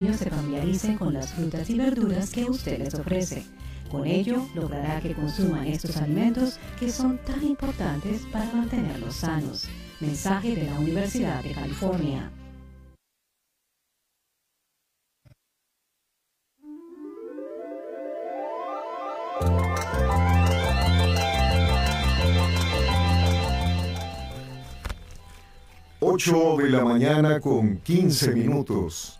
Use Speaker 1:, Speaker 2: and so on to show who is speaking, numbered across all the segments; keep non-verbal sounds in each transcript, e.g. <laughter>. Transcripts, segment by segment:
Speaker 1: se familiaricen con las frutas y verduras que usted les ofrece. Con ello, logrará que consuman estos alimentos que son tan importantes para mantenerlos sanos. Mensaje de la Universidad de California.
Speaker 2: Ocho de la mañana con 15 minutos.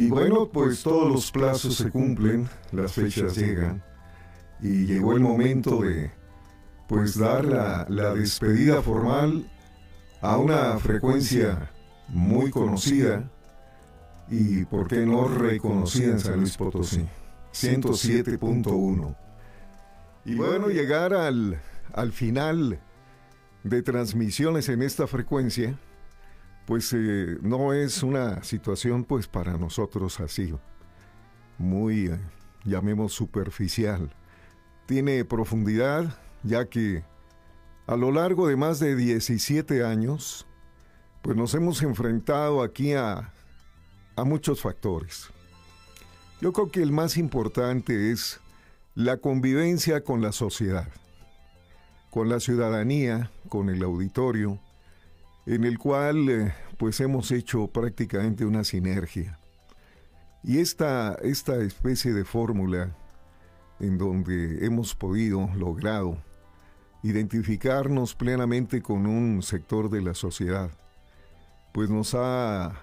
Speaker 2: Y bueno, pues todos los plazos se cumplen, las fechas llegan y llegó el momento de pues dar la, la despedida formal a una frecuencia muy conocida y por qué no reconocida en San Luis Potosí, 107.1. Y bueno, llegar al, al final de transmisiones en esta frecuencia, pues eh, no es una situación pues para nosotros así, muy, eh, llamemos superficial. Tiene profundidad, ya que a lo largo de más de 17 años, pues nos hemos enfrentado aquí a, a muchos factores. Yo creo que el más importante es la convivencia con la sociedad, con la ciudadanía, con el auditorio, en el cual eh, pues hemos hecho prácticamente una sinergia. Y esta, esta especie de fórmula en donde hemos podido, logrado, identificarnos plenamente con un sector de la sociedad, pues nos ha,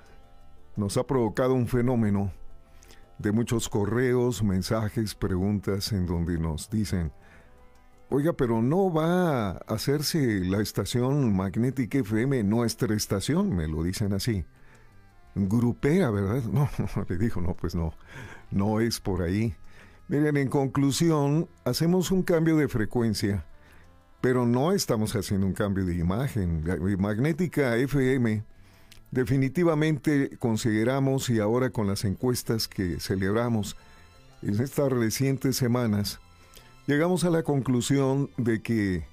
Speaker 2: nos ha provocado un fenómeno de muchos correos, mensajes, preguntas en donde nos dicen, Oiga, pero no va a hacerse la estación Magnética FM nuestra estación, me lo dicen así. Grupea, ¿verdad? <laughs> No, le dijo, no, pues no, no es por ahí. Miren, en conclusión, hacemos un cambio de frecuencia, pero no estamos haciendo un cambio de imagen. Magnética FM, definitivamente consideramos, y ahora con las encuestas que celebramos en estas recientes semanas, llegamos a la conclusión de que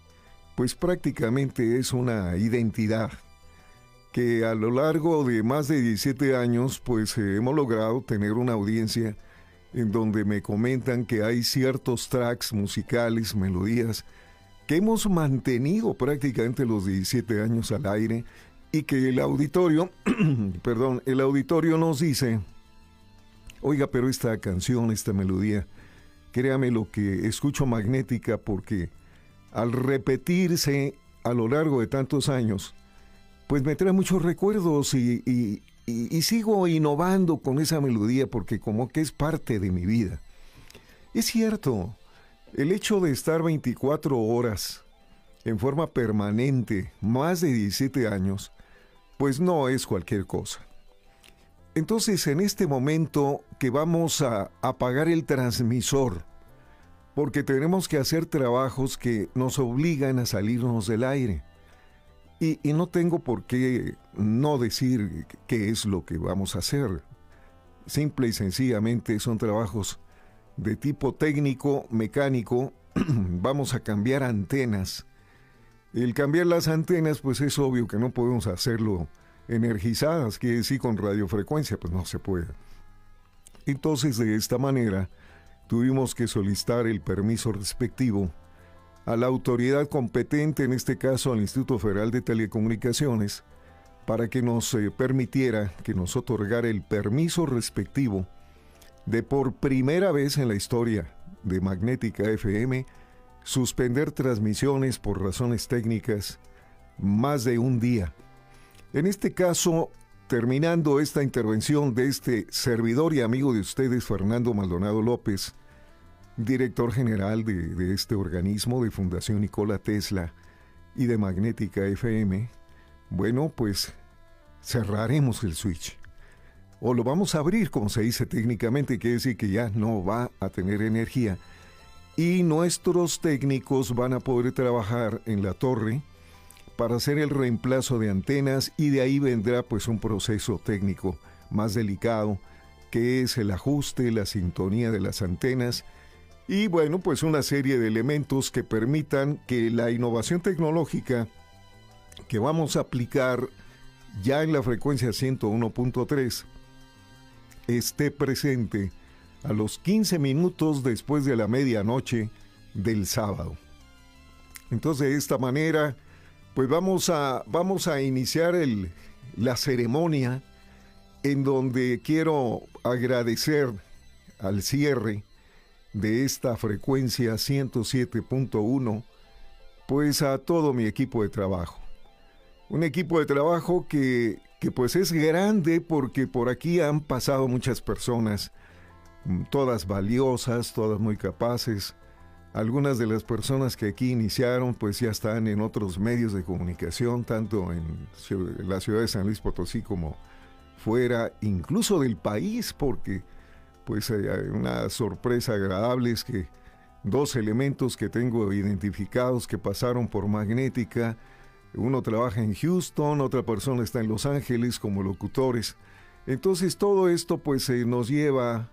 Speaker 2: pues prácticamente es una identidad que a lo largo de más de 17 años pues eh, hemos logrado tener una audiencia en donde me comentan que hay ciertos tracks musicales, melodías que hemos mantenido prácticamente los 17 años al aire y que el auditorio, <clears throat> perdón, el auditorio nos dice, oiga, pero esta canción, esta melodía, créame lo que escucho magnética porque al repetirse a lo largo de tantos años, pues me trae muchos recuerdos y, sigo innovando con esa melodía porque como que es parte de mi vida. Es cierto, el hecho de estar 24 horas en forma permanente, más de 17 años, pues no es cualquier cosa. Entonces, en este momento que vamos a apagar el transmisor, porque tenemos que hacer trabajos que nos obligan a salirnos del aire. Y, no tengo por qué no decir qué es lo que vamos a hacer. Simple y sencillamente son trabajos de tipo técnico, mecánico. <clears throat> vamos a cambiar antenas. El cambiar las antenas, pues es obvio que no podemos hacerlo energizadas, que sí con radiofrecuencia, pues no se puede. Entonces, de esta manera, tuvimos que solicitar el permiso respectivo a la autoridad competente, en este caso al Instituto Federal de Telecomunicaciones, para que nos eh, permitiera, que nos otorgara el permiso respectivo de por primera vez en la historia de Magnética FM suspender transmisiones por razones técnicas más de un día. En este caso, terminando esta intervención de este servidor y amigo de ustedes, Fernando Maldonado López, director general de, este organismo de Fundación Nicola Tesla y de Magnética FM, bueno, pues cerraremos el switch. O lo vamos a abrir, como se dice técnicamente, quiere decir que ya no va a tener energía. Y nuestros técnicos van a poder trabajar en la torre para hacer el reemplazo de antenas y de ahí vendrá pues un proceso técnico más delicado que es el ajuste, la sintonía de las antenas y bueno pues una serie de elementos que permitan que la innovación tecnológica que vamos a aplicar ya en la frecuencia 101.3 esté presente a los 15 minutos después de la medianoche del sábado. Entonces, de esta manera, pues vamos a, vamos a iniciar la ceremonia en donde quiero agradecer al cierre de esta frecuencia 107.1, pues a todo mi equipo de trabajo. Un equipo de trabajo que, que pues es grande porque por aquí han pasado muchas personas, mm, todas valiosas, todas muy capaces. Algunas de las personas que aquí iniciaron pues ya están en otros medios de comunicación, tanto en la ciudad de San Luis Potosí como fuera, incluso del país, porque pues hay una sorpresa agradable es que dos elementos que tengo identificados que pasaron por magnética, uno trabaja en Houston, otra persona está en Los Ángeles como locutores. Entonces todo esto pues nos lleva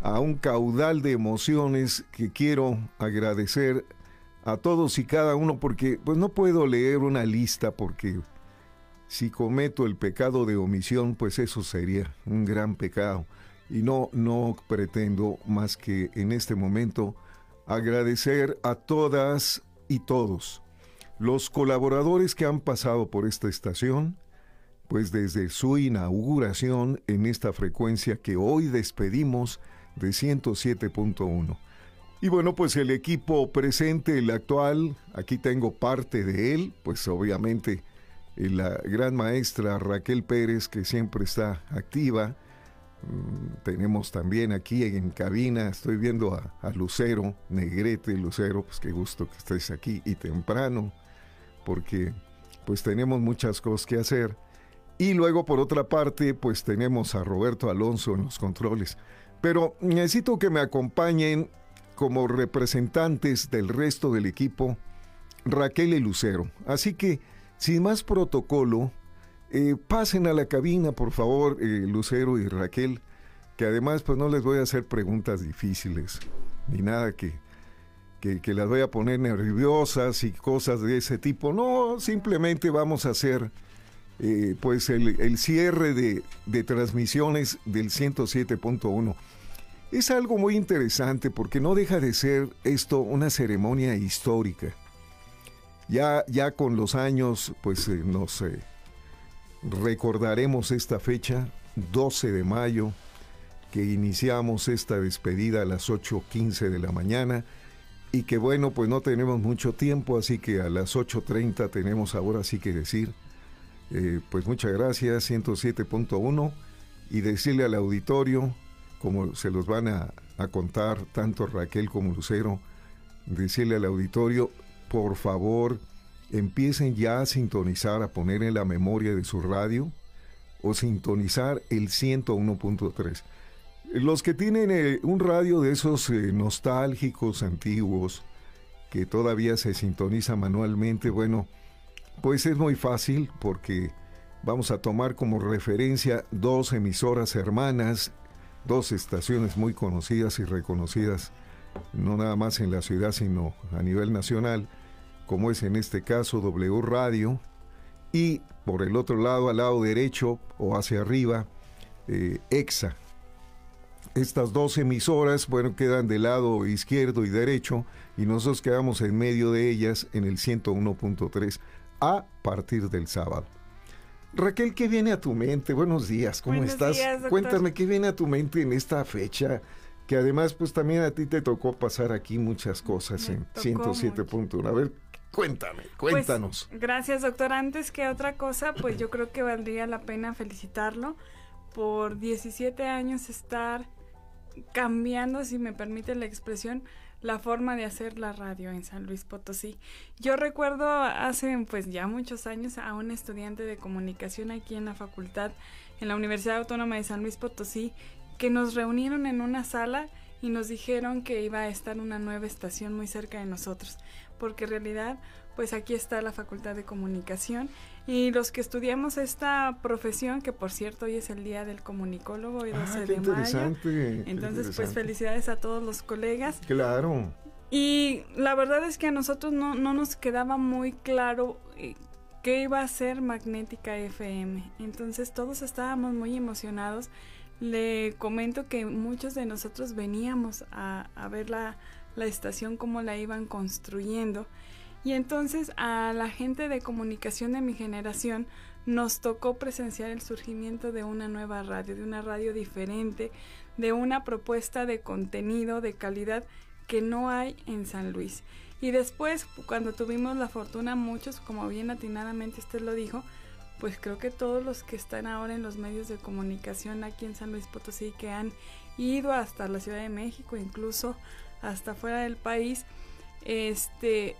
Speaker 2: a un caudal de emociones que quiero agradecer a todos y cada uno porque pues no puedo leer una lista porque si cometo el pecado de omisión pues eso sería un gran pecado. Y no, no pretendo más que en este momento agradecer a todas y todos los colaboradores que han pasado por esta estación, pues desde su inauguración en esta frecuencia que hoy despedimos de 107.1. Y bueno, pues el equipo presente, el actual, aquí tengo parte de él, pues obviamente la gran maestra Raquel Pérez, que siempre está activa, Mm, tenemos también aquí en cabina, estoy viendo a, Lucero, Negrete, Lucero, pues qué gusto que estés aquí y temprano, porque pues tenemos muchas cosas que hacer. Y luego por otra parte, pues tenemos a Roberto Alonso en los controles. Pero necesito que me acompañen como representantes del resto del equipo, Raquel y Lucero. Así que, sin más protocolo, eh, pasen a la cabina, por favor, eh, Lucero y Raquel, que además pues no les voy a hacer preguntas difíciles, ni nada que, que, las voy a poner nerviosas y cosas de ese tipo. No, simplemente vamos a hacer eh, pues el, cierre de, transmisiones del 107.1. Es algo muy interesante porque no deja de ser esto una ceremonia histórica. Ya, ya con los años, pues no sé Recordaremos esta fecha, 12 de mayo, que iniciamos esta despedida a las 8.15 de la mañana y que bueno, pues no tenemos mucho tiempo, así que a las 8.30 tenemos ahora sí que decir, eh, pues muchas gracias, 107.1, y decirle al auditorio, como se los van a, contar tanto Raquel como Lucero, decirle al auditorio, por favor, empiecen ya a sintonizar, a poner en la memoria de su radio o sintonizar el 101.3. Los que tienen eh, un radio de esos eh, nostálgicos antiguos que todavía se sintoniza manualmente, bueno, pues es muy fácil porque vamos a tomar como referencia dos emisoras hermanas, dos estaciones muy conocidas y reconocidas, no nada más en la ciudad, sino a nivel nacional como es en este caso W Radio, y por el otro lado, al lado derecho o hacia arriba, eh, EXA. Estas dos emisoras, bueno, quedan del lado izquierdo y derecho y nosotros quedamos en medio de ellas en el 101.3 a partir del sábado. Raquel, ¿qué viene a tu mente? Buenos días, ¿cómo estás? Cuéntame qué viene a tu mente en esta fecha que además pues también a ti te tocó pasar aquí muchas cosas en 107.1. A ver, Cuéntame, pues, cuéntanos.
Speaker 3: gracias, doctor. Antes que otra cosa, pues yo creo que valdría la pena felicitarlo por 17 años estar cambiando, si me permite la expresión, la forma de hacer la radio en San Luis Potosí. Yo recuerdo hace pues ya muchos años a un estudiante de comunicación aquí en la facultad, en la Universidad Autónoma de San Luis Potosí, que nos reunieron en una sala y nos dijeron que iba a estar una nueva estación muy cerca de nosotros porque en realidad pues aquí está la Facultad de Comunicación y los que estudiamos esta profesión, que por cierto hoy es el día del comunicólogo, hoy 12 ah, de mayo. Entonces pues felicidades a todos los colegas.
Speaker 2: Claro.
Speaker 3: Y la verdad es que a nosotros no, no nos quedaba muy claro eh, qué iba a ser Magnética FM. Entonces todos estábamos muy emocionados le comento que muchos de nosotros veníamos a, ver la, la estación, cómo la iban construyendo. Y entonces a la gente de comunicación de mi generación nos tocó presenciar el surgimiento de una nueva radio, de una radio diferente, de una propuesta de contenido de calidad que no hay en San Luis. Y después, cuando tuvimos la fortuna, muchos, como bien atinadamente usted lo dijo, pues creo que todos los que están ahora en los medios de comunicación aquí en San Luis Potosí, que han ido hasta la Ciudad de México, incluso hasta fuera del país, este,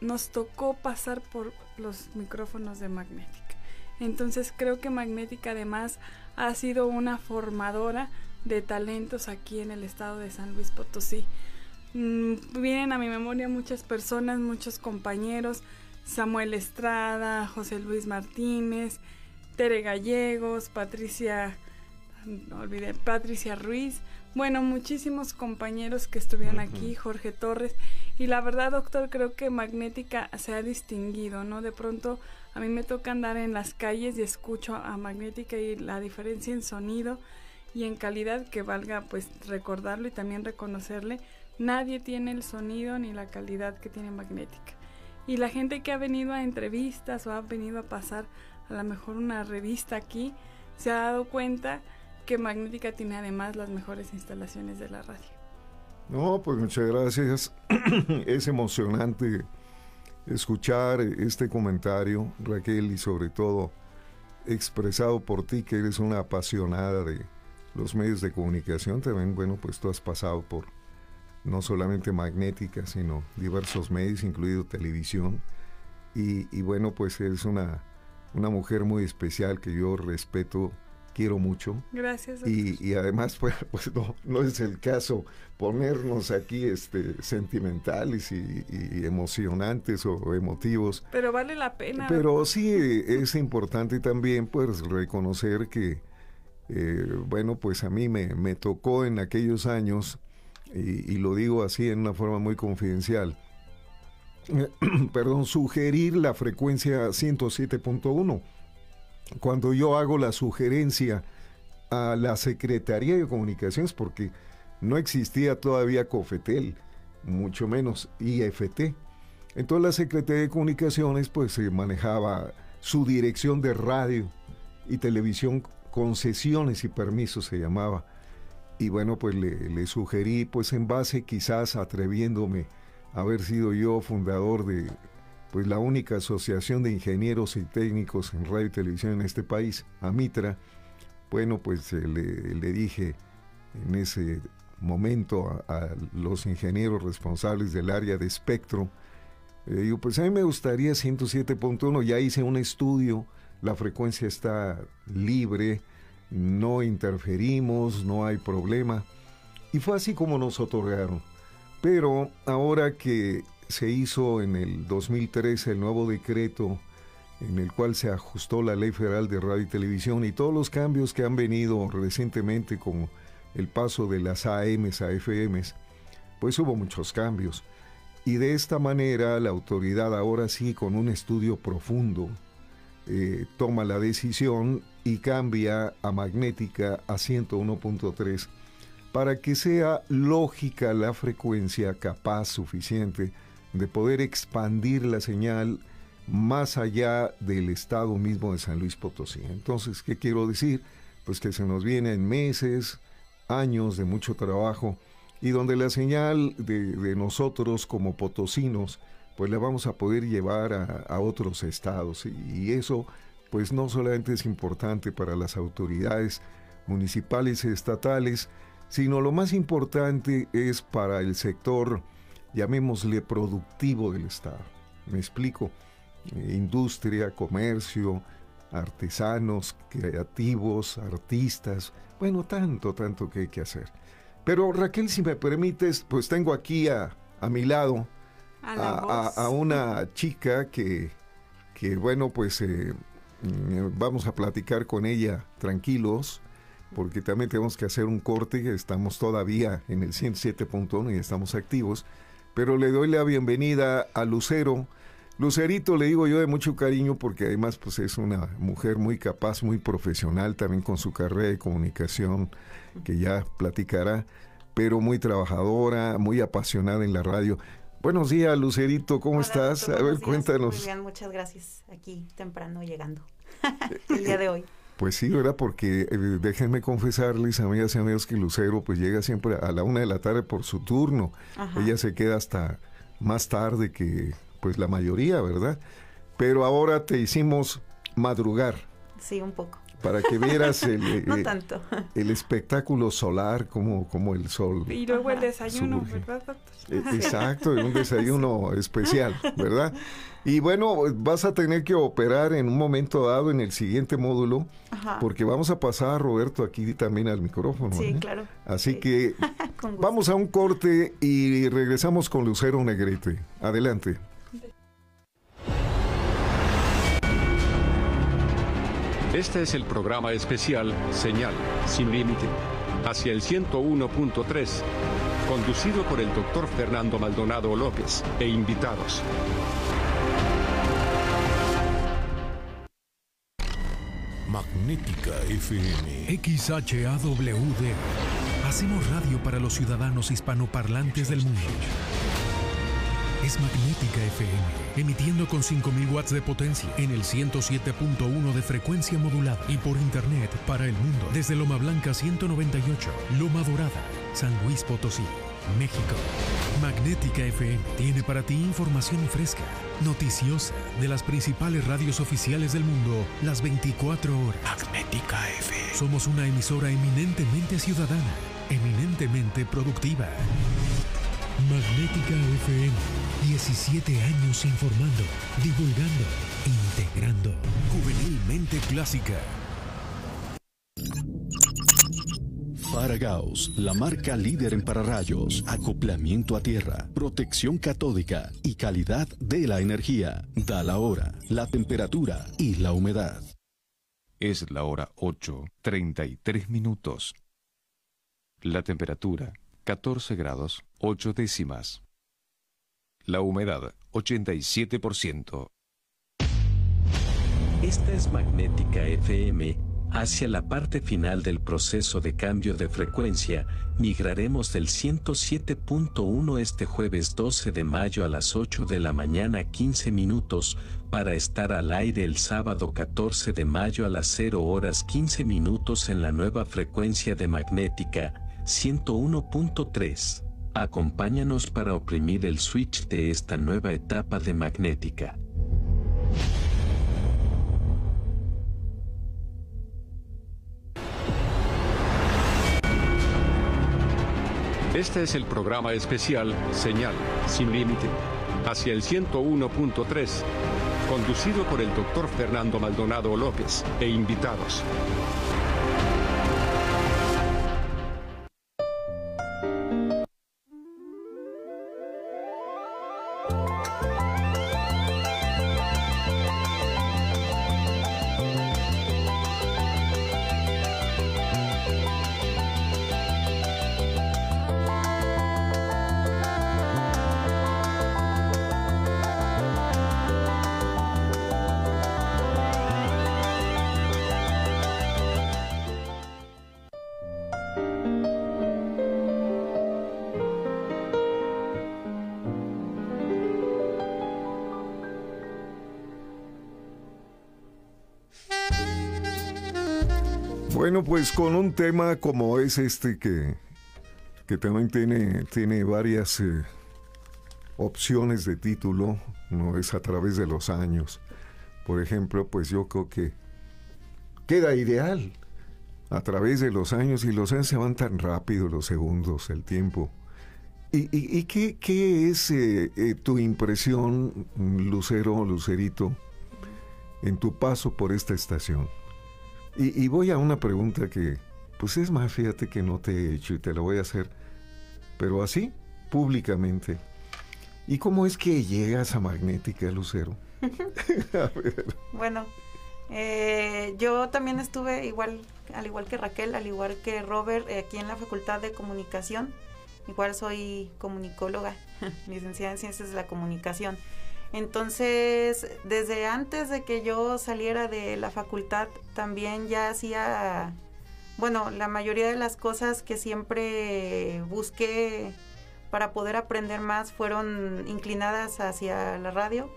Speaker 3: nos tocó pasar por los micrófonos de Magnética. Entonces creo que Magnética además ha sido una formadora de talentos aquí en el estado de San Luis Potosí. Mm, vienen a mi memoria muchas personas, muchos compañeros, Samuel Estrada, José Luis Martínez, Tere Gallegos, Patricia, olvidé, Patricia Ruiz, bueno, muchísimos compañeros que estuvieron aquí, Jorge Torres, y la verdad, doctor, creo que Magnética se ha distinguido, ¿no? De pronto a mí me toca andar en las calles y escucho a Magnética y la diferencia en sonido y en calidad que valga pues recordarlo y también reconocerle, nadie tiene el sonido ni la calidad que tiene Magnética. Y la gente que ha venido a entrevistas o ha venido a pasar a lo mejor una revista aquí, se ha dado cuenta que Magnética tiene además las mejores instalaciones de la radio.
Speaker 2: No, pues muchas gracias. <clears throat> es emocionante escuchar este comentario, Raquel, y sobre todo expresado por ti, que eres una apasionada de los medios de comunicación. También, bueno, pues tú has pasado por no solamente Magnética, sino diversos medios, incluido televisión. Y, y bueno, pues eres una, una mujer muy especial que yo respeto quiero mucho.
Speaker 3: Gracias.
Speaker 2: Y, y, además, <laughs> pues, pues no, no, es el caso ponernos aquí este, sentimentales y, emocionantes o emotivos.
Speaker 3: Pero vale la pena.
Speaker 2: Pero sí es importante también pues reconocer que, eh, bueno, pues a mí me, me tocó en aquellos años, y, y lo digo así en una forma muy confidencial, <clears throat> perdón, sugerir la frecuencia 107.1 cuando yo hago la sugerencia a la Secretaría de Comunicaciones, porque no existía todavía COFETEL, mucho menos IFT. Entonces la Secretaría de Comunicaciones pues se manejaba su dirección de radio y televisión, concesiones y permisos se llamaba. Y bueno, pues le, le sugerí, pues en base quizás atreviéndome a haber sido yo fundador de pues la única asociación de ingenieros y técnicos en radio y televisión en este país, AMITRA, bueno, pues eh, le, dije en ese momento a, los ingenieros responsables del área de espectro, le digo, pues a mí me gustaría 107.1, ya hice un estudio, la frecuencia está libre, no interferimos, no hay problema. Y fue así como nos otorgaron. Pero ahora que se hizo en el 2013 el nuevo decreto en el cual se ajustó la Ley Federal de Radio y Televisión y todos los cambios que han venido recientemente con el paso de las AMs a FMs, pues hubo muchos cambios. Y de esta manera la autoridad ahora sí con un estudio profundo eh, toma la decisión y cambia a magnética a 101.3 para que sea lógica la frecuencia capaz suficiente de poder expandir la señal más allá del estado mismo de San Luis Potosí. Entonces, ¿qué quiero decir? Pues que se nos vienen meses, años de mucho trabajo y donde la señal de, nosotros como potosinos, pues la vamos a poder llevar a, otros estados. y eso, pues no solamente es importante para las autoridades municipales y estatales, sino lo más importante es para el sector llamémosle productivo del Estado. Me explico, eh, industria, comercio, artesanos, creativos, artistas, bueno, tanto, tanto que hay que hacer. Pero Raquel, si me permites, pues tengo aquí a, a mi lado a, una chica que, que bueno, pues eh, mm, vamos a platicar con ella tranquilos, porque también tenemos que hacer un corte, estamos todavía en el 107.1 y estamos activos pero le doy la bienvenida a Lucero. Lucerito le digo yo de mucho cariño porque además pues es una mujer muy capaz, muy profesional también con su carrera de comunicación que ya platicará, pero muy trabajadora, muy apasionada en la radio. Buenos días, Lucerito, ¿cómo estás?
Speaker 4: A ver, cuéntanos. Muy bien, muchas gracias. Aquí temprano llegando <laughs> el día de hoy.
Speaker 2: Pues sí, ¿verdad? Porque eh, déjenme confesarles, amigas y amigos, que Lucero pues llega siempre a la una de la tarde por su turno. Ella se queda hasta más tarde que pues la mayoría, ¿verdad? Pero ahora te hicimos madrugar.
Speaker 4: Sí, un poco.
Speaker 2: Para que vieras el, <laughs>
Speaker 4: eh, tanto.
Speaker 2: el espectáculo solar, como, como el sol.
Speaker 3: Y luego el desayuno, ¿verdad,
Speaker 2: e, exacto, un desayuno <laughs> especial, ¿verdad? Y bueno, vas a tener que operar en un momento dado en el siguiente módulo, porque vamos a pasar a Roberto aquí también al micrófono.
Speaker 4: Sí, claro.
Speaker 2: Así que <laughs> vamos a un corte y regresamos con Lucero Negrete. Adelante.
Speaker 5: Este es el programa especial Señal sin límite hacia el 101.3, conducido por el doctor Fernando Maldonado López e invitados.
Speaker 6: Magnética FM. XHAWD. Hacemos radio para los ciudadanos hispanoparlantes del mundo. Es Magnética FM, emitiendo con 5000 watts de potencia en el 107.1 de frecuencia modulada y por internet para el mundo desde Loma Blanca 198, Loma Dorada, San Luis Potosí, México. Magnética FM tiene para ti información fresca, noticiosa de las principales radios oficiales del mundo las 24 horas. Magnética FM. Somos una emisora eminentemente ciudadana, eminentemente productiva. Magnética FM. 17 años informando, divulgando, integrando. Juvenilmente clásica.
Speaker 7: Faragaos, la marca líder en pararrayos, acoplamiento a tierra, protección catódica y calidad de la energía. Da la hora, la temperatura y la humedad.
Speaker 5: Es la hora 8, 33 minutos. La temperatura 14 grados 8 décimas. La humedad 87%.
Speaker 8: Esta es Magnética FM. Hacia la parte final del proceso de cambio de frecuencia, migraremos del 107.1 este jueves 12 de mayo a las 8 de la mañana 15 minutos, para estar al aire el sábado 14 de mayo a las 0 horas 15 minutos en la nueva frecuencia de Magnética 101.3. Acompáñanos para oprimir el switch de esta nueva etapa de magnética.
Speaker 5: Este es el programa especial Señal sin límite hacia el 101.3, conducido por el doctor Fernando Maldonado López e invitados.
Speaker 2: Bueno, pues con un tema como es este que, que también tiene, tiene varias eh, opciones de título, no es a través de los años. Por ejemplo, pues yo creo que queda ideal a través de los años y los años se van tan rápido, los segundos, el tiempo. ¿Y, qué, qué, es eh, eh, tu impresión, Lucero, Lucerito, en tu paso por esta estación? Y, voy a una pregunta que, pues es más, fíjate que no te he hecho y te la voy a hacer, pero así, públicamente. ¿Y cómo es que llegas a Magnética, Lucero? <laughs> <laughs>
Speaker 4: Bueno, eh, yo también estuve igual, al igual que Raquel, al igual que Robert, eh, aquí en la Facultad de Comunicación. Igual soy comunicóloga, <laughs> licenciada en Ciencias de la Comunicación. Entonces, desde antes de que yo saliera de la facultad, también ya hacía, bueno, la mayoría de las cosas que siempre busqué para poder aprender más fueron inclinadas hacia la radio.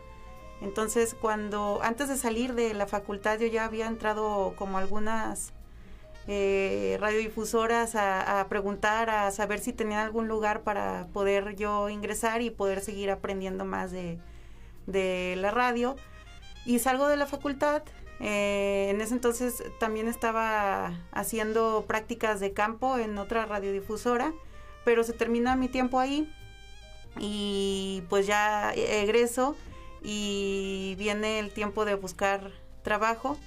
Speaker 4: Entonces, cuando antes de salir de la facultad yo ya había entrado como algunas eh, radiodifusoras a, preguntar, a saber si tenían algún lugar para poder yo ingresar y poder seguir aprendiendo más de, de la radio. Y salgo de la facultad. Eh, en ese entonces también estaba haciendo prácticas de campo en otra radiodifusora, pero se termina mi tiempo ahí y pues ya egreso y viene el tiempo de buscar trabajo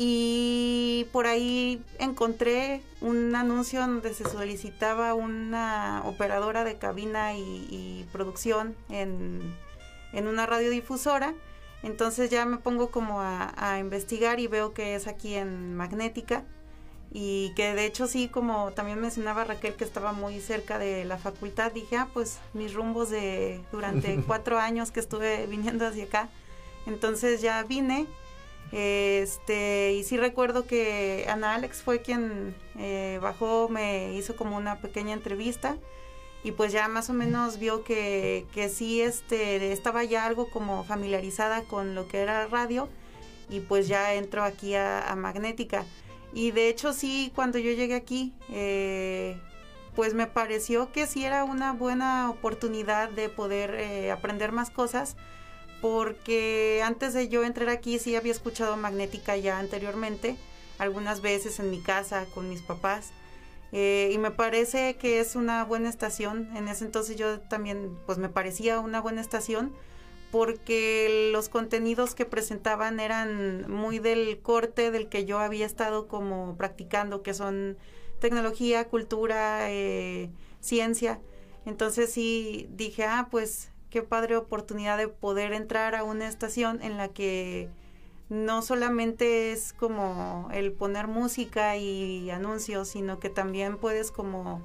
Speaker 4: y por ahí encontré un anuncio donde se solicitaba una operadora de cabina y, producción en, una radiodifusora. Entonces ya me pongo como a, investigar y veo que es aquí en Magnética y que de hecho sí, como también mencionaba Raquel que estaba muy cerca de la facultad, dije, ah, pues mis rumbos de durante <laughs> cuatro años que estuve viniendo hacia acá. Entonces ya vine este, y sí recuerdo que Ana Alex fue quien eh, bajó, me hizo como una pequeña entrevista y pues ya más o menos vio que, que sí este, estaba ya algo como familiarizada con lo que era radio y pues ya entró aquí a, Magnética. Y de hecho sí, cuando yo llegué aquí, eh, pues me pareció que sí era una buena oportunidad de poder eh, aprender más cosas porque antes de yo entrar aquí sí había escuchado Magnética ya anteriormente, algunas veces en mi casa con mis papás. Eh, y me parece que es una buena estación. En ese entonces yo también, pues me parecía una buena estación porque los contenidos que presentaban eran muy del corte del que yo había estado como practicando, que son tecnología, cultura, eh, ciencia. Entonces sí dije, ah, pues qué padre oportunidad de poder entrar a una estación en la que no solamente es como el poner música y anuncios, sino que también puedes como,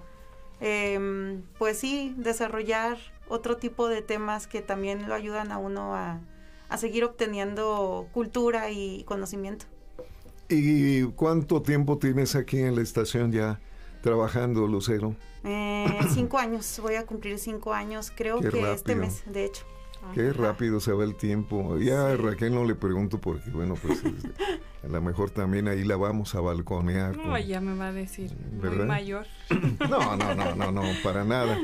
Speaker 4: em, pues sí, desarrollar otro tipo de temas que también lo ayudan a uno a, a seguir obteniendo cultura y conocimiento.
Speaker 2: ¿Y cuánto tiempo tienes aquí en la estación ya trabajando, Lucero?
Speaker 4: Eh, cinco años, voy a cumplir cinco años, creo que este mes, de hecho.
Speaker 2: Qué rápido se va el tiempo. Ya a Raquel no le pregunto porque, bueno, pues este, a lo mejor también ahí la vamos a balconear.
Speaker 3: No, ya me va a decir, muy mayor. <laughs>
Speaker 2: No, no, no, no, no, para nada.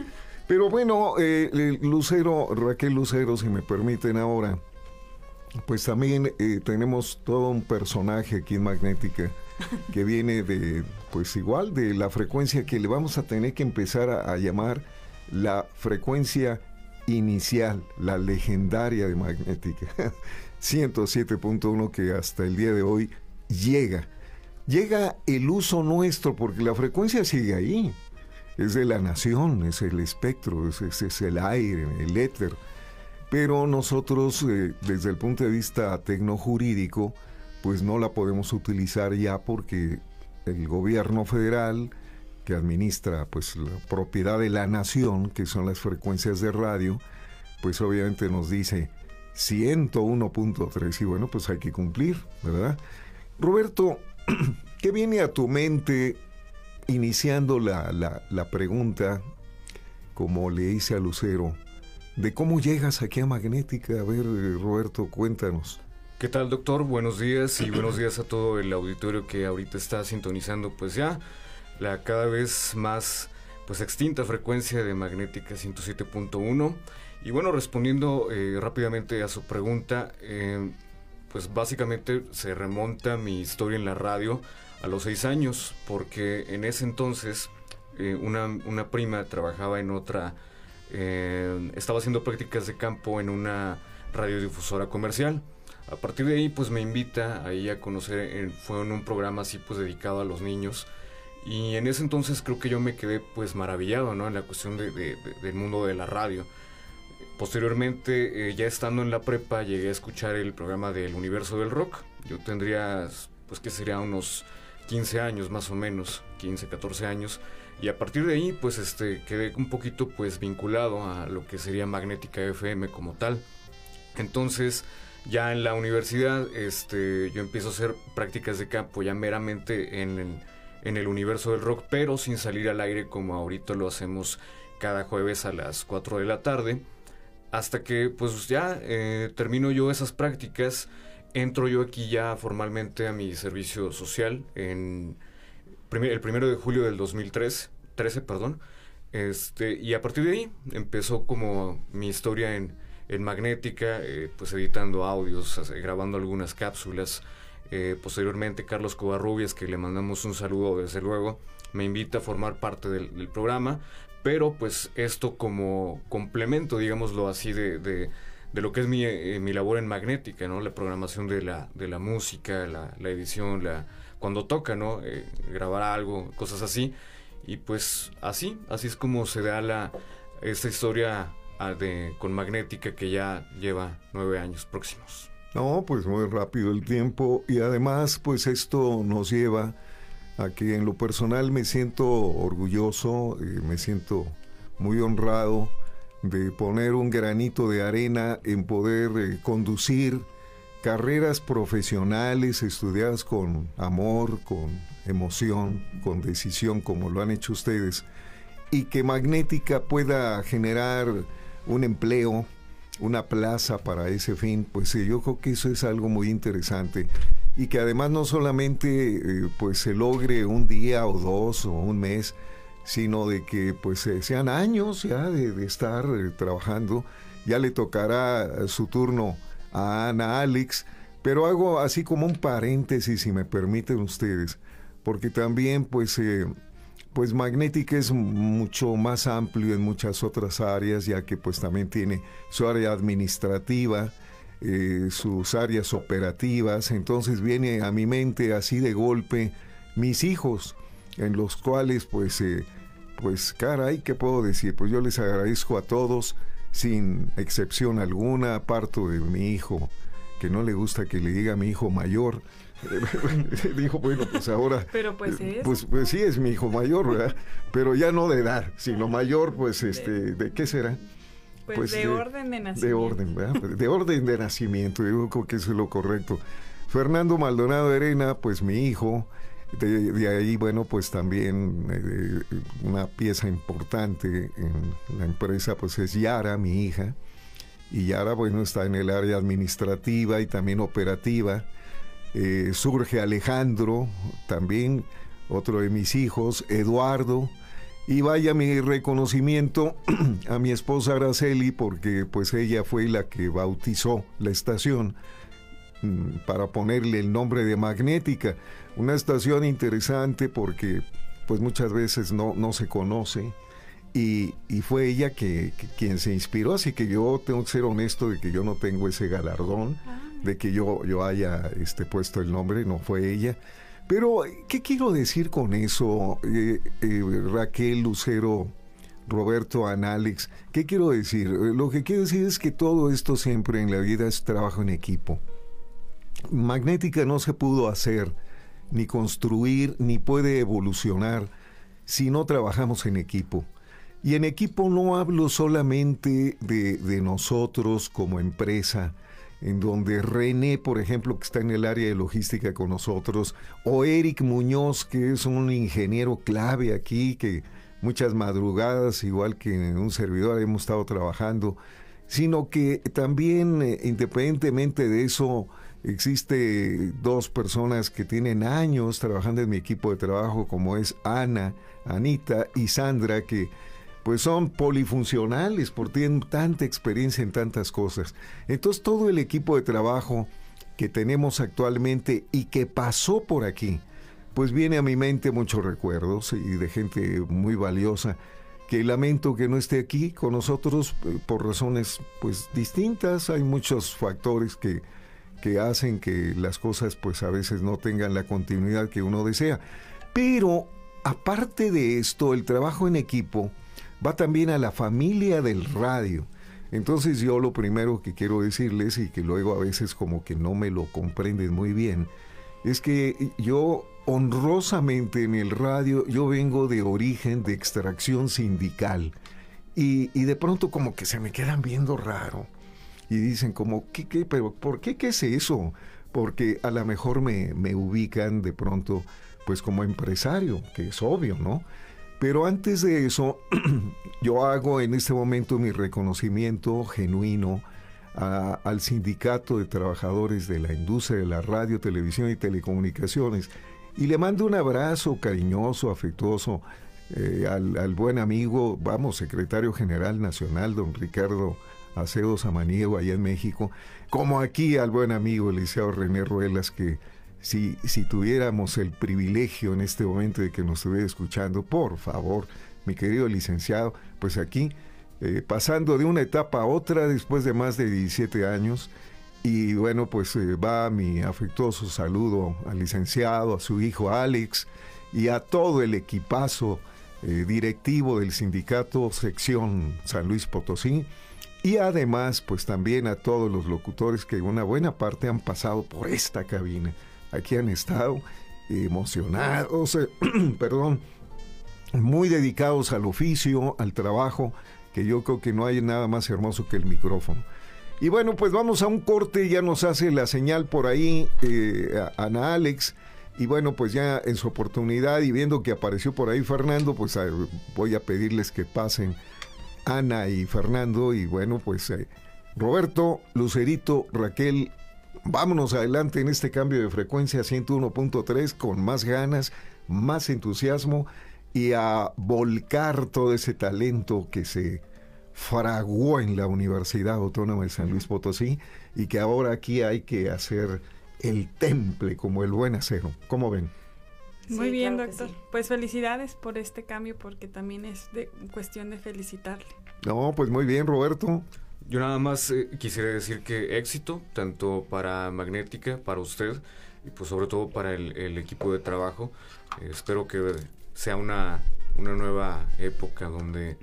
Speaker 2: Pero bueno, eh, Lucero, Raquel Lucero, si me permiten ahora, pues también eh, tenemos todo un personaje aquí en Magnética <laughs> que viene de, pues igual, de la frecuencia que le vamos a tener que empezar a, llamar la frecuencia inicial, la legendaria de Magnética. <laughs> 107.1 que hasta el día de hoy llega. Llega el uso nuestro porque la frecuencia sigue ahí. Es de la nación, es el espectro, es, el aire, el éter. Pero nosotros, eh, desde el punto de vista tecnojurídico, pues no la podemos utilizar ya porque el gobierno federal que administra pues la propiedad de la nación, que son las frecuencias de radio, pues obviamente nos dice 101.3 y bueno, pues hay que cumplir, ¿verdad? Roberto, <clears throat> ¿qué viene a tu mente iniciando la, la, la pregunta, como le hice a Lucero, de cómo llegas aquí a Magnética? A ver, Roberto, cuéntanos.
Speaker 9: ¿Qué tal, doctor? Buenos días y buenos días a todo el auditorio que ahorita está sintonizando, pues ya la cada vez más pues extinta frecuencia de magnética 107.1. Y bueno, respondiendo eh, rápidamente a su pregunta, eh, pues básicamente se remonta mi historia en la radio a los seis años, porque en ese entonces eh, una, una, prima trabajaba en otra, estaba haciendo prácticas de campo en una radiodifusora comercial. A partir de ahí, pues me invita ahí a conocer, fue en un programa así pues dedicado a los niños. Y en ese entonces creo que yo me quedé pues maravillado, ¿no? En la cuestión de, del mundo de la radio. Posteriormente, eh, ya estando en la prepa, llegué a escuchar el programa del universo del rock. Yo tendría, pues que sería unos 15 años más o menos, 15, 14 años. Y a partir de ahí, pues este, quedé un poquito pues vinculado a lo que sería Magnética FM como tal. Entonces, ya en la universidad, este, yo empiezo a hacer prácticas de campo ya meramente en, en el universo del rock, pero sin salir al aire como ahorita lo hacemos cada jueves a las 4 de la tarde. Hasta que pues ya eh, termino yo esas prácticas, entro yo aquí ya formalmente a mi servicio social en el primero de julio del 2003, 13, perdón. Este, y a partir de ahí empezó como mi historia en, en Magnética, eh, pues editando audios, grabando algunas cápsulas. Eh, posteriormente Carlos Covarrubias, que le mandamos un saludo desde luego, me invita a formar parte del programa pero pues esto como complemento, digámoslo así, de, de, lo que es mi, eh, mi, labor en magnética, ¿no? La programación de la, de la música, la, la edición, la cuando toca, ¿no? Eh, grabar algo, cosas así. Y pues así, así es como se da la, esta historia ah, de, con magnética que ya lleva nueve años próximos.
Speaker 2: No, pues muy rápido el tiempo y además pues esto nos lleva a que en lo personal me siento orgulloso, me siento muy honrado de poner un granito de arena en poder eh, conducir carreras profesionales estudiadas con amor, con emoción, con decisión, como lo han hecho ustedes, y que Magnética pueda generar un empleo, una plaza para ese fin, pues yo creo que eso es algo muy interesante y que además no solamente eh, pues se logre un día o dos o un mes, sino de que pues eh, sean años ya de, estar eh, trabajando. Ya le tocará su turno a Ana Alex, pero hago así como un paréntesis si me permiten ustedes, porque también pues pues Magnética es mucho más amplio en muchas otras áreas, ya que pues también tiene su área administrativa, eh, sus áreas operativas, entonces viene a mi mente así de golpe mis hijos, en los cuales pues, eh, pues caray, ¿qué puedo decir? Pues yo les agradezco a todos, sin excepción alguna, aparto de mi hijo, que no le gusta que le diga a mi hijo mayor, <laughs> dijo, bueno, pues ahora...
Speaker 3: Pero pues
Speaker 2: Pues, pues sí, es mi hijo mayor, ¿verdad? Pero ya no de edad, sino mayor, pues, este, ¿de qué será?
Speaker 3: Pues, pues, de, orden de nacimiento.
Speaker 2: De orden, ¿verdad? <laughs> De orden de nacimiento, yo creo que eso es lo correcto. Fernando Maldonado Arena, pues mi hijo, de, ahí, bueno, pues también eh, una pieza importante en la empresa, pues es Yara, mi hija. Y Yara, bueno, está en el área administrativa y también operativa. Eh, surge Alejandro, también otro de mis hijos, Eduardo, y vaya mi reconocimiento <clears throat> a mi esposa Araceli porque pues ella fue la que bautizó la estación mm, para ponerle el nombre de Magnética. Una estación interesante porque pues muchas veces no, no se conoce y, fue ella que, quien se inspiró, así que yo tengo que ser honesto de que yo no tengo ese galardón, ah. De que yo, yo haya este, puesto el nombre, no fue ella. Pero, ¿qué quiero decir con eso, eh, eh, Raquel, Lucero, Roberto, Análix? ¿Qué quiero decir? Lo que quiero decir es que todo esto siempre en la vida es trabajo en equipo. Magnética no se pudo hacer, ni construir, ni puede evolucionar si no trabajamos en equipo. Y en equipo no hablo solamente de nosotros como empresa, en donde René, por ejemplo, que está en el área de logística con nosotros, o Eric Muñoz, que es un ingeniero clave aquí, que muchas madrugadas, igual que un servidor, hemos estado trabajando, sino que también, eh, independientemente de eso, existe dos personas que tienen años trabajando en mi equipo de trabajo, como es Ana, Anita y Sandra, que pues son polifuncionales, porque tienen tanta experiencia en tantas cosas. Entonces todo el equipo de trabajo que tenemos actualmente y que pasó por aquí, pues viene a mi mente muchos recuerdos y de gente muy valiosa que lamento que no esté aquí con nosotros eh, por razones pues distintas, hay muchos factores que, que hacen que las cosas pues a veces no tengan la continuidad que uno desea. Pero aparte de esto, el trabajo en equipo va también a la familia del radio. Entonces yo lo primero que quiero decirles y que luego a veces como que no me lo comprenden muy bien, es que yo honrosamente en el radio, yo vengo de origen de extracción sindical y, de pronto como que se me quedan viendo raro. y dicen como, ¿qué, qué, pero ¿por qué qué es eso? Porque a lo mejor me, me ubican de pronto pues como empresario, que es obvio, ¿no? Pero antes de eso, <clears throat> yo hago en este momento mi reconocimiento genuino al Sindicato de Trabajadores de la Industria de la Radio, Televisión y Telecomunicaciones. Y le mando un abrazo cariñoso, afectuoso eh, al, buen amigo, vamos, secretario general nacional, don Ricardo Acedo Samaniego, allá en México, como aquí al buen amigo, el licenciado René Ruelas, que si, tuviéramos el privilegio en este momento de que nos estuviera escuchando, por favor, mi querido licenciado, pues aquí, eh, pasando de una etapa a otra después de más de 17 años, y bueno, pues eh, va mi afectuoso saludo al licenciado, a su hijo Alex y a todo el equipazo eh, directivo del sindicato sección San Luis Potosí y además pues también a todos los locutores que una buena parte han pasado por esta cabina. Aquí han estado emocionados, eh, <clears throat> perdón, muy dedicados al oficio, al trabajo, que yo creo que no hay nada más hermoso que el micrófono. Y bueno, pues vamos a un corte, ya nos hace la señal por ahí eh, Ana Alex. Y bueno, pues ya en su oportunidad y viendo que apareció por ahí Fernando, pues voy a pedirles que pasen Ana y Fernando. Y bueno, pues eh, Roberto, Lucerito, Raquel, vámonos adelante en este cambio de frecuencia 101.3 con más ganas, más entusiasmo y a volcar todo ese talento que se fraguó en la Universidad Autónoma de San Luis Potosí y que ahora aquí hay que hacer el temple como el buen acero. ¿Cómo ven?
Speaker 3: Muy bien, doctor. Pues felicidades por este cambio porque también es de cuestión de felicitarle.
Speaker 2: No, pues muy bien, Roberto.
Speaker 9: Yo nada más eh, quisiera decir que éxito, tanto para Magnética, para usted, y pues sobre todo para el, equipo de trabajo. Eh, espero que sea una, una nueva época donde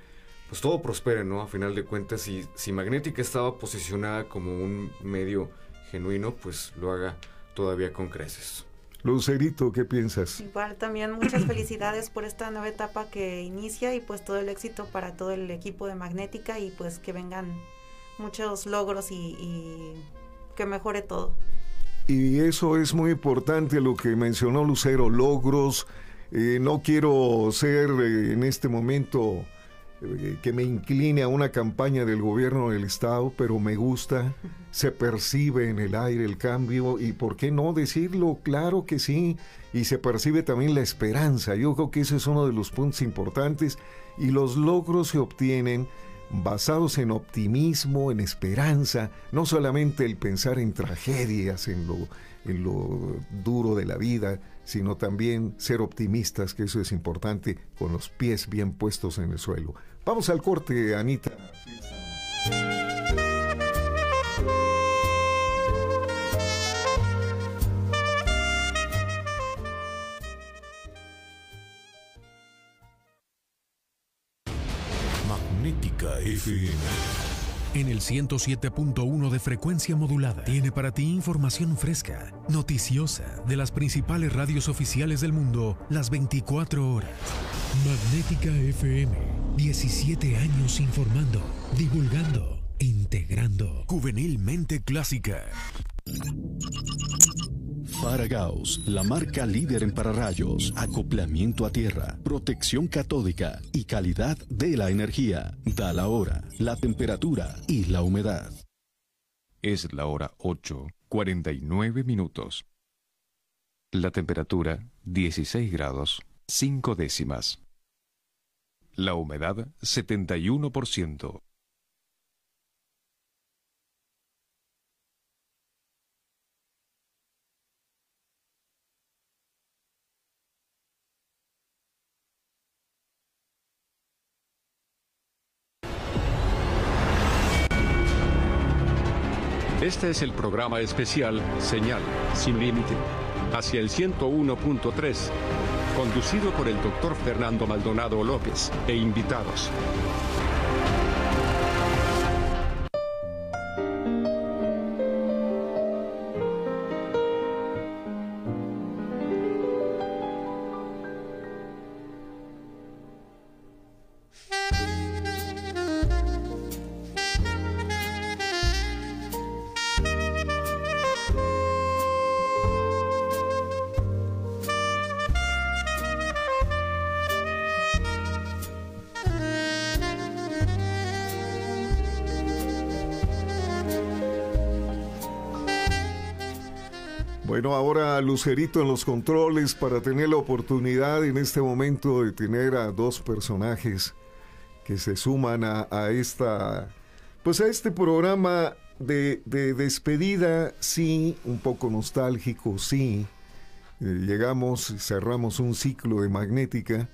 Speaker 9: pues todo prospere, ¿no? A final de cuentas, si, si Magnética estaba posicionada como un medio genuino, pues lo haga todavía con creces.
Speaker 2: Lucerito, ¿qué piensas?
Speaker 4: Igual también muchas <coughs> felicidades por esta nueva etapa que inicia y pues todo el éxito para todo el equipo de Magnética y pues que vengan muchos logros y, que mejore todo.
Speaker 2: Y eso es muy importante lo que mencionó Lucero, logros. Eh, no quiero ser eh, en este momento eh, que me incline a una campaña del gobierno del estado, pero me gusta, se percibe en el aire el cambio y por qué no decirlo, claro que sí, y se percibe también la esperanza, yo creo que ese es uno de los puntos importantes y los logros se obtienen basados en optimismo, en esperanza, no solamente el pensar en tragedias, en lo, en lo duro de la vida, sino también ser optimistas, que eso es importante, con los pies bien puestos en el suelo. Vamos al corte, Anita.
Speaker 6: FM en el 107.1 de frecuencia modulada. Tiene para ti información fresca, noticiosa, de las principales radios oficiales del mundo, las 24 horas. Magnética FM, 17 años informando, divulgando, integrando. Juvenilmente clásica.
Speaker 7: Faragaos, la marca líder en pararrayos, acoplamiento a tierra, protección catódica y calidad de la energía. Da la hora, la temperatura y la humedad.
Speaker 5: Es la hora 8, 49 minutos. La temperatura 16 grados, 5 décimas. La humedad 71%. Este es el programa especial Señal sin límite hacia el 101.3, conducido por el doctor Fernando Maldonado López e invitados.
Speaker 2: Bueno, ahora Lucerito en los controles para tener la oportunidad en este momento de tener a dos personajes que se suman a, a esta, pues a este programa de, de, despedida, sí, un poco nostálgico, sí. Eh, llegamos, cerramos un ciclo de magnética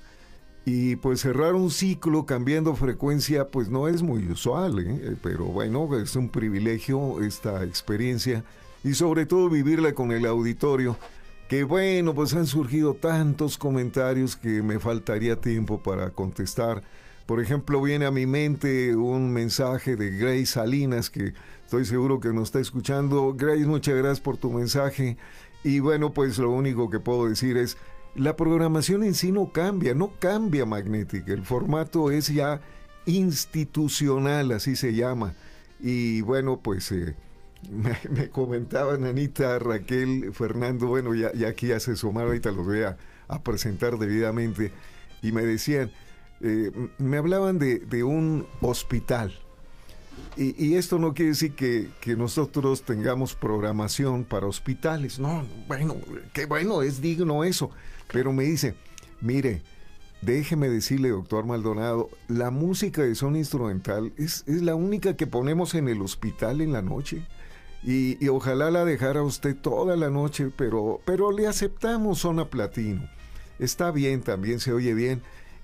Speaker 2: y pues cerrar un ciclo cambiando frecuencia, pues no es muy usual, ¿eh? pero bueno, es un privilegio esta experiencia y sobre todo vivirla con el auditorio. Que bueno, pues han surgido tantos comentarios que me faltaría tiempo para contestar. Por ejemplo, viene a mi mente un mensaje de Grace Salinas, que estoy seguro que nos está escuchando. Grace, muchas gracias por tu mensaje. Y bueno, pues lo único que puedo decir es, la programación en sí no cambia, no cambia magnética, el formato es ya institucional, así se llama. Y bueno, pues eh, me, comentaban Anita, Raquel, Fernando, bueno, ya, ya aquí ya se sumaron, ahorita los voy a, presentar debidamente, y me decían, eh, me hablaban de, un hospital. Y, y, esto no quiere decir que, que, nosotros tengamos programación para hospitales. No, bueno, qué bueno, es digno eso. Pero me dice, mire, déjeme decirle, doctor Maldonado, la música de son instrumental es, es la única que ponemos en el hospital en la noche. Y, ojalá la dejara usted toda la noche, pero, pero le aceptamos zona platino. Está bien, también se oye bien.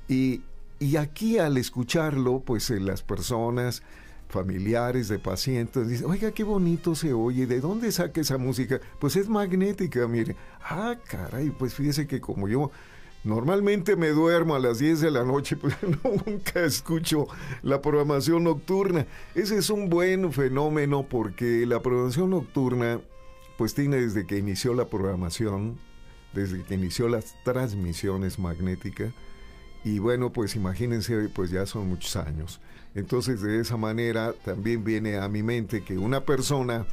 Speaker 2: Y, y aquí al escucharlo, pues eh, las personas familiares de pacientes dicen, oiga, qué bonito se oye, ¿de dónde saca esa música? Pues es magnética, mire. Ah, caray, pues fíjese que como yo normalmente me duermo a las 10 de la noche, <laughs> pues nunca escucho la programación nocturna. Ese es un buen fenómeno porque la programación nocturna, pues tiene desde que inició la programación, desde que inició las transmisiones magnéticas, y bueno, pues imagínense, pues ya son muchos años. Entonces de esa manera también viene a mi mente que una persona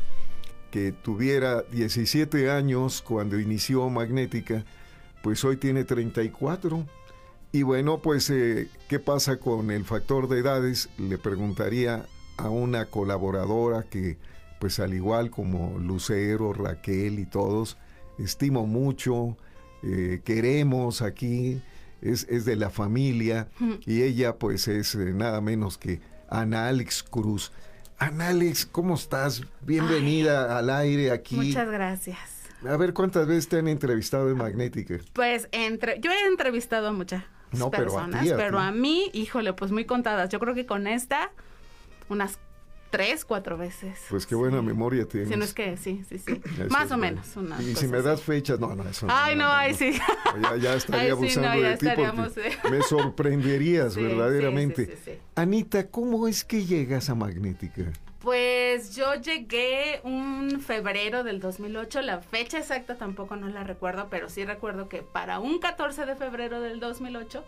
Speaker 2: que tuviera 17 años cuando inició Magnética, pues hoy tiene 34. Y bueno, pues eh, ¿qué pasa con el factor de edades? Le preguntaría a una colaboradora que pues al igual como Lucero, Raquel y todos, estimo mucho, eh, queremos aquí es, de la familia y ella pues es eh, nada menos que Ana Alex Cruz. Ana Alex, ¿cómo estás? Bienvenida al aire aquí.
Speaker 10: Muchas gracias.
Speaker 2: A ver, ¿cuántas veces te han entrevistado en Magnética?
Speaker 10: Pues entre, yo he entrevistado a muchas personas, pero a mí, híjole, pues muy contadas. Yo creo que con esta, unas tres, cuatro veces.
Speaker 2: Pues qué buena memoria tienes.
Speaker 10: Si no es que sí, sí, sí. Más o menos.
Speaker 2: y si me das fechas, no, no, eso no.
Speaker 10: Ay, no, ay, sí.
Speaker 2: Ya, ya <laughs> estaría abusando de ti porque eh. me sorprenderías <laughs> verdaderamente. Anita, ¿cómo es que llegas a Magnética?
Speaker 10: Pues yo llegué un febrero del 2008, la fecha exacta tampoco no la recuerdo, pero sí recuerdo que para un 14 de febrero del 2008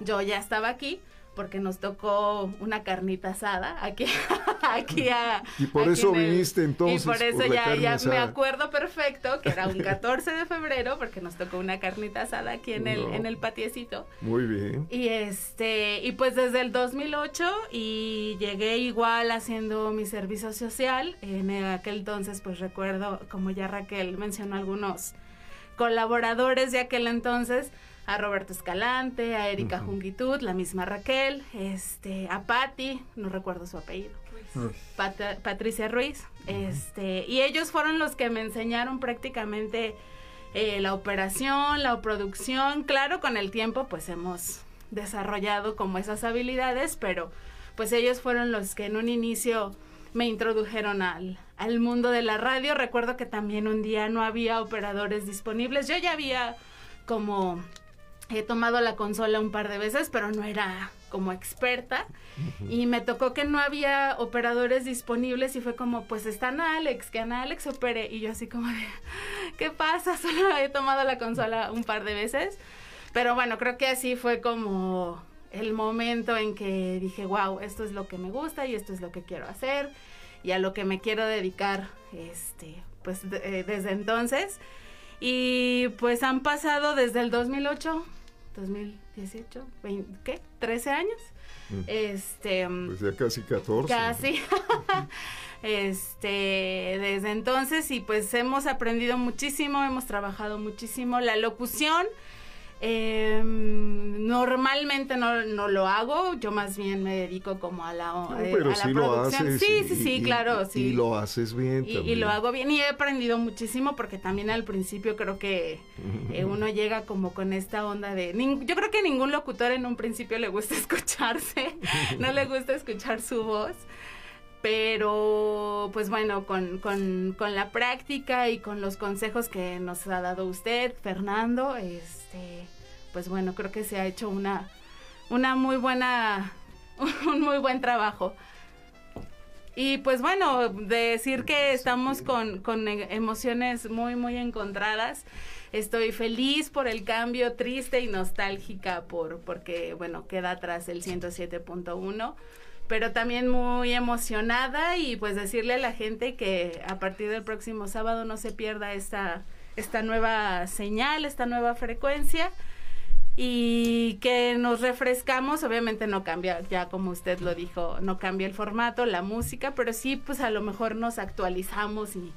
Speaker 10: yo ya estaba aquí porque nos tocó una carnita asada aquí, <laughs> aquí a...
Speaker 2: Y por eso viniste entonces.
Speaker 10: Y por eso ya, ya me acuerdo perfecto que era un <laughs> 14 de febrero porque nos tocó una carnita asada aquí en el, en el patiecito.
Speaker 2: Muy bien.
Speaker 10: Y este, y pues desde el 2008 y llegué igual haciendo mi servicio social. En aquel entonces pues recuerdo, como ya Raquel mencionó algunos colaboradores de aquel entonces, a Roberto Escalante, a Erika Jungitud, la misma Raquel, este, a Patti, no recuerdo su apellido. Patricia Ruiz, este, y ellos fueron los que me enseñaron prácticamente eh, la operación, la producción, claro, con el tiempo pues hemos desarrollado como esas habilidades, pero pues ellos fueron los que en un inicio me introdujeron al, al mundo de la radio. Recuerdo que también un día no había operadores disponibles. Yo ya había como He tomado la consola un par de veces, pero no era como experta. Y me tocó que no había operadores disponibles y fue como, pues están Alex, que Ana Alex opere. Y yo así como de, <laughs> ¿qué pasa? <laughs> Solo he tomado la consola un par de veces. Pero bueno, creo que así fue como el momento en que dije, wow, esto es lo que me gusta y esto es lo que quiero hacer y a lo que me quiero dedicar, este, pues eh, desde entonces. Y pues han pasado desde el 2008 2018, 20, ¿qué? 13 años. Mm. Este,
Speaker 2: pues ya casi 14.
Speaker 10: Casi. <laughs> este desde entonces y pues hemos aprendido muchísimo, hemos trabajado muchísimo la locución. Eh, normalmente no, no, lo hago, yo más bien me dedico como a la,
Speaker 2: eh, pero sí Lo haces
Speaker 10: sí, sí, sí, claro. Sí.
Speaker 2: Y lo haces bien.
Speaker 10: Y, y, lo hago bien y he aprendido muchísimo porque también al principio creo que <laughs> eh, uno llega como con esta onda de... Yo creo que ningún locutor en un principio le gusta <laughs> escucharse, no le gusta escuchar su voz pero pues bueno, con, con, con, la práctica y con los consejos que nos ha dado usted, Fernando, este, pues bueno, creo que se ha hecho una, una muy buena, <laughs> un muy buen trabajo. Y pues bueno, decir que estamos con, con emociones muy, muy encontradas. Estoy feliz por el cambio, triste y nostálgica por, porque, bueno, queda atrás el 107.1 pero también muy emocionada y pues decirle a la gente que a partir del próximo sábado no se pierda esta, esta nueva señal, esta nueva frecuencia y que nos refrescamos, obviamente no cambia, ya como usted lo dijo, no cambia el formato, la música, pero sí pues a lo mejor nos actualizamos y,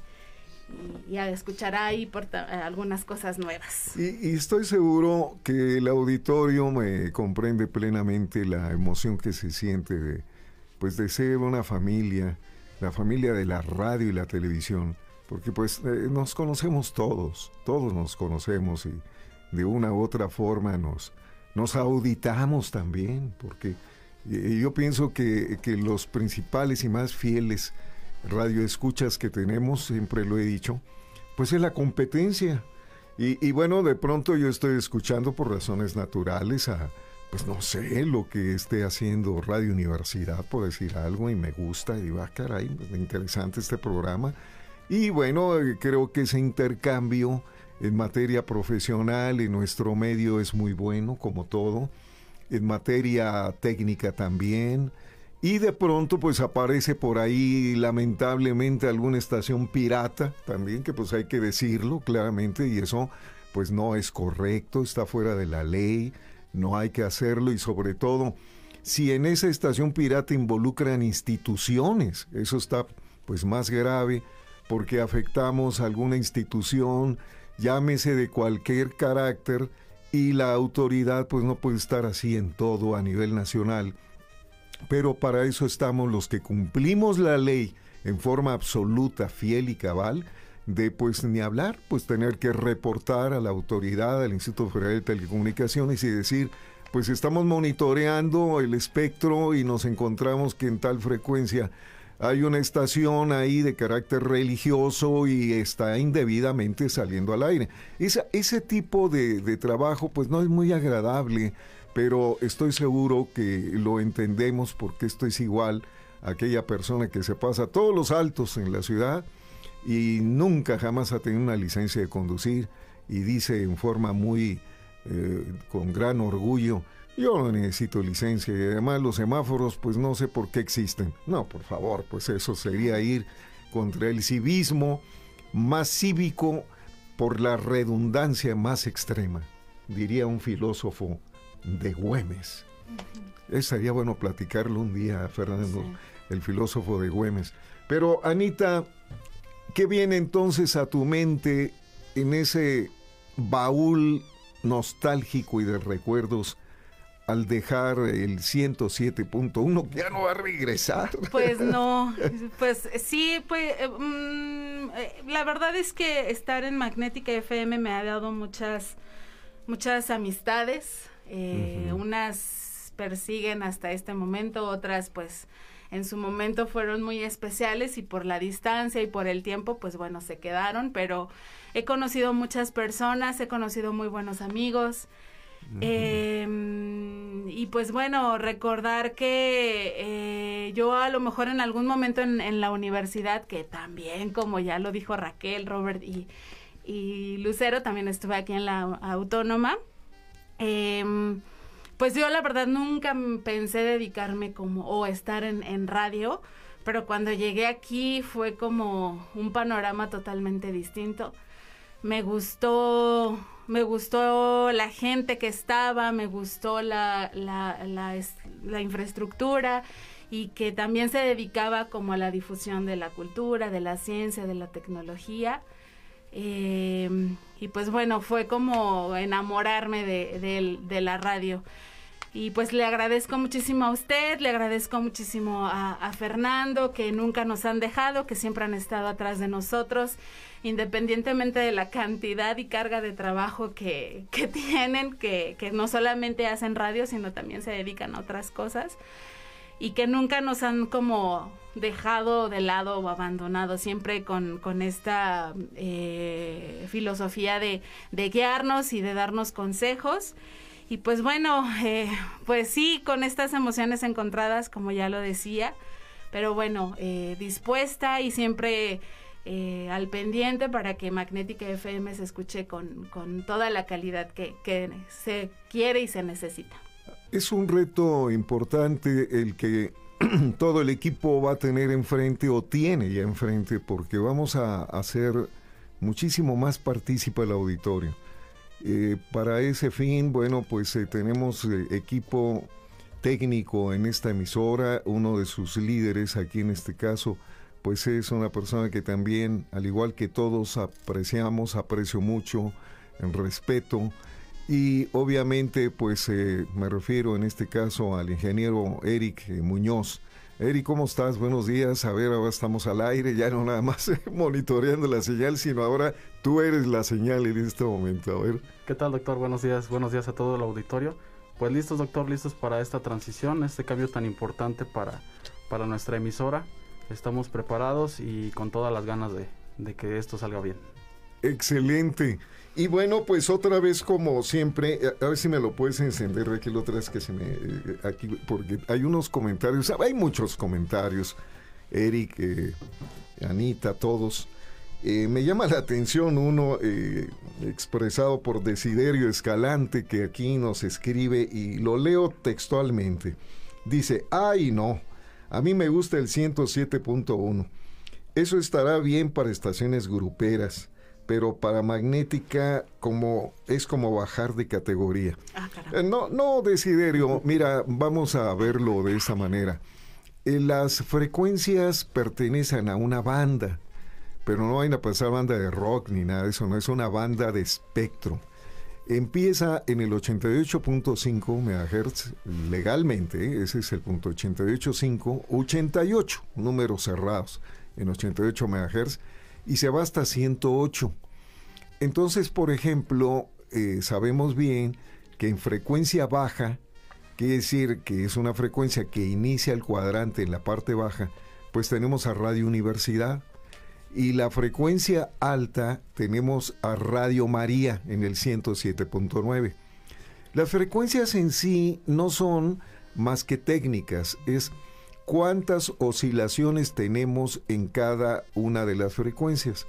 Speaker 10: y, escuchar ahí por algunas cosas nuevas.
Speaker 2: Y, y, estoy seguro que el auditorio me comprende plenamente la emoción que se siente pues de ser una familia, la familia de la radio y la televisión, porque pues eh, nos conocemos todos, todos nos conocemos y de una u otra forma nos, nos auditamos también, porque yo pienso que, que, los principales y más fieles radioescuchas que tenemos, siempre lo he dicho, pues es la competencia. Y, y bueno, de pronto yo estoy escuchando por razones naturales a, pues no sé, lo que esté haciendo Radio Universidad, por decir algo, y me gusta, y va, caray, interesante este programa. Y bueno, eh, creo que ese intercambio en materia profesional en nuestro medio es muy bueno, como todo, en materia técnica también. Y de pronto pues aparece por ahí lamentablemente alguna estación pirata también, que pues hay que decirlo claramente, y eso pues no es correcto, está fuera de la ley no hay que hacerlo y sobre todo si en esa estación pirata involucran instituciones, eso está pues más grave porque afectamos a alguna institución, llámese de cualquier carácter y la autoridad pues no puede estar así en todo a nivel nacional. Pero para eso estamos los que cumplimos la ley en forma absoluta, fiel y cabal, de pues ni hablar, pues tener que reportar a la autoridad, al Instituto Federal de Telecomunicaciones y decir, pues estamos monitoreando el espectro y nos encontramos que en tal frecuencia hay una estación ahí de carácter religioso y está indebidamente saliendo al aire. ese tipo de, de trabajo pues no es muy agradable, pero estoy seguro que lo entendemos porque esto es igual a aquella persona que se pasa todos los altos en la ciudad y nunca jamás ha tenido una licencia de conducir y dice en forma muy, eh, con gran orgullo, yo no necesito licencia y además los semáforos pues no sé por qué existen. No, por favor, pues eso sería ir contra el civismo más cívico por la redundancia más extrema, diría un filósofo de Güemes. sería bueno platicarlo un día, Fernando, el filósofo de Güemes. Pero Anita, ¿Qué viene entonces a tu mente en ese baúl nostálgico y de recuerdos al dejar el 107.1 ya no va a regresar.
Speaker 10: Pues no, <laughs> pues sí, pues eh, mm, eh, la verdad es que estar en Magnética FM me ha dado muchas, muchas amistades, eh, unas persiguen hasta este momento, otras pues en su momento fueron muy especiales y por la distancia y por el tiempo, pues bueno, se quedaron, pero he conocido muchas personas, he conocido muy buenos amigos. Em, y pues bueno, recordar que eh, yo a lo mejor en algún momento en, la universidad, que también como ya lo dijo Raquel, Robert y, Lucero, también estuve aquí en la autónoma. Eh, pues yo la verdad nunca pensé dedicarme como o estar en, radio, pero cuando llegué aquí fue como un panorama totalmente distinto. Me gustó, me gustó la gente que estaba, me gustó la, la, la, la infraestructura y que también se dedicaba como a la difusión de la cultura, de la ciencia, de la tecnología. Eh, y pues bueno, fue como enamorarme de, de, la radio. Y pues le agradezco muchísimo a usted, le agradezco muchísimo a, Fernando, que nunca nos han dejado, que siempre han estado atrás de nosotros, independientemente de la cantidad y carga de trabajo que, que <laughs> tienen, que, que no solamente hacen radio, sino también se dedican a otras cosas y que nunca nos han como dejado de lado o abandonado, siempre con, con esta eh, filosofía de, de, guiarnos y de darnos consejos. Y pues bueno, <laughs> eh, pues sí, con estas emociones encontradas, como ya lo decía, pero bueno, eh, dispuesta y siempre al pendiente para que Magnética FM se escuche con, con toda la calidad que, que se quiere y se necesita.
Speaker 2: Es un reto importante el que <clears throat> todo el equipo va a tener enfrente o tiene ya enfrente porque vamos a hacer muchísimo más partícipe el auditorio. Eh, para ese fin, bueno, pues eh, tenemos eh, equipo técnico en esta emisora, uno de sus líderes aquí en este caso, pues es una persona que también, al igual que todos, apreciamos, aprecio mucho, en respeto, y obviamente, pues me refiero en este caso al ingeniero Eric Muñoz. Eric, ¿cómo estás? Buenos días. A ver, ahora estamos al aire, ya no nada más <laughs> monitoreando la señal, sino ahora tú eres la señal en este momento. A ver.
Speaker 11: ¿Qué tal, doctor? Buenos días. Buenos días a todo el auditorio. Pues listos, doctor, listos para esta transición, este cambio tan importante para, para nuestra emisora. Estamos preparados y con todas las ganas de, de que esto salga bien.
Speaker 2: Excelente. Y bueno, pues otra vez como siempre, eh, a ver si me lo puedes encender, aquí la otra vez que se me... Eh, aquí, porque hay unos comentarios, hay muchos comentarios, Eric, eh, Anita, todos. me llama la atención uno expresado por Desiderio Escalante que aquí nos escribe y lo leo textualmente. Dice, ay no, a mí me gusta el 107.1. Eso estará bien para estaciones gruperas pero para magnética como es como bajar de categoría. Ah, eh, no, no, Desiderio, mira, vamos a verlo de esa manera. Eh, las frecuencias pertenecen a una banda, pero no hay a pasar banda de rock ni nada de eso, no es una banda de espectro. Empieza en el 88.5 MHz legalmente, ese es el punto 88.5, 88 números cerrados en 88 MHz y se va hasta 108. Entonces, por ejemplo, eh, sabemos bien que en frecuencia baja, quiere decir que es una frecuencia que inicia el cuadrante en la parte baja, pues tenemos a Radio Universidad. Y la frecuencia alta tenemos a Radio María en el 107.9. Las frecuencias en sí no son más que técnicas, es cuántas oscilaciones tenemos en cada una de las frecuencias.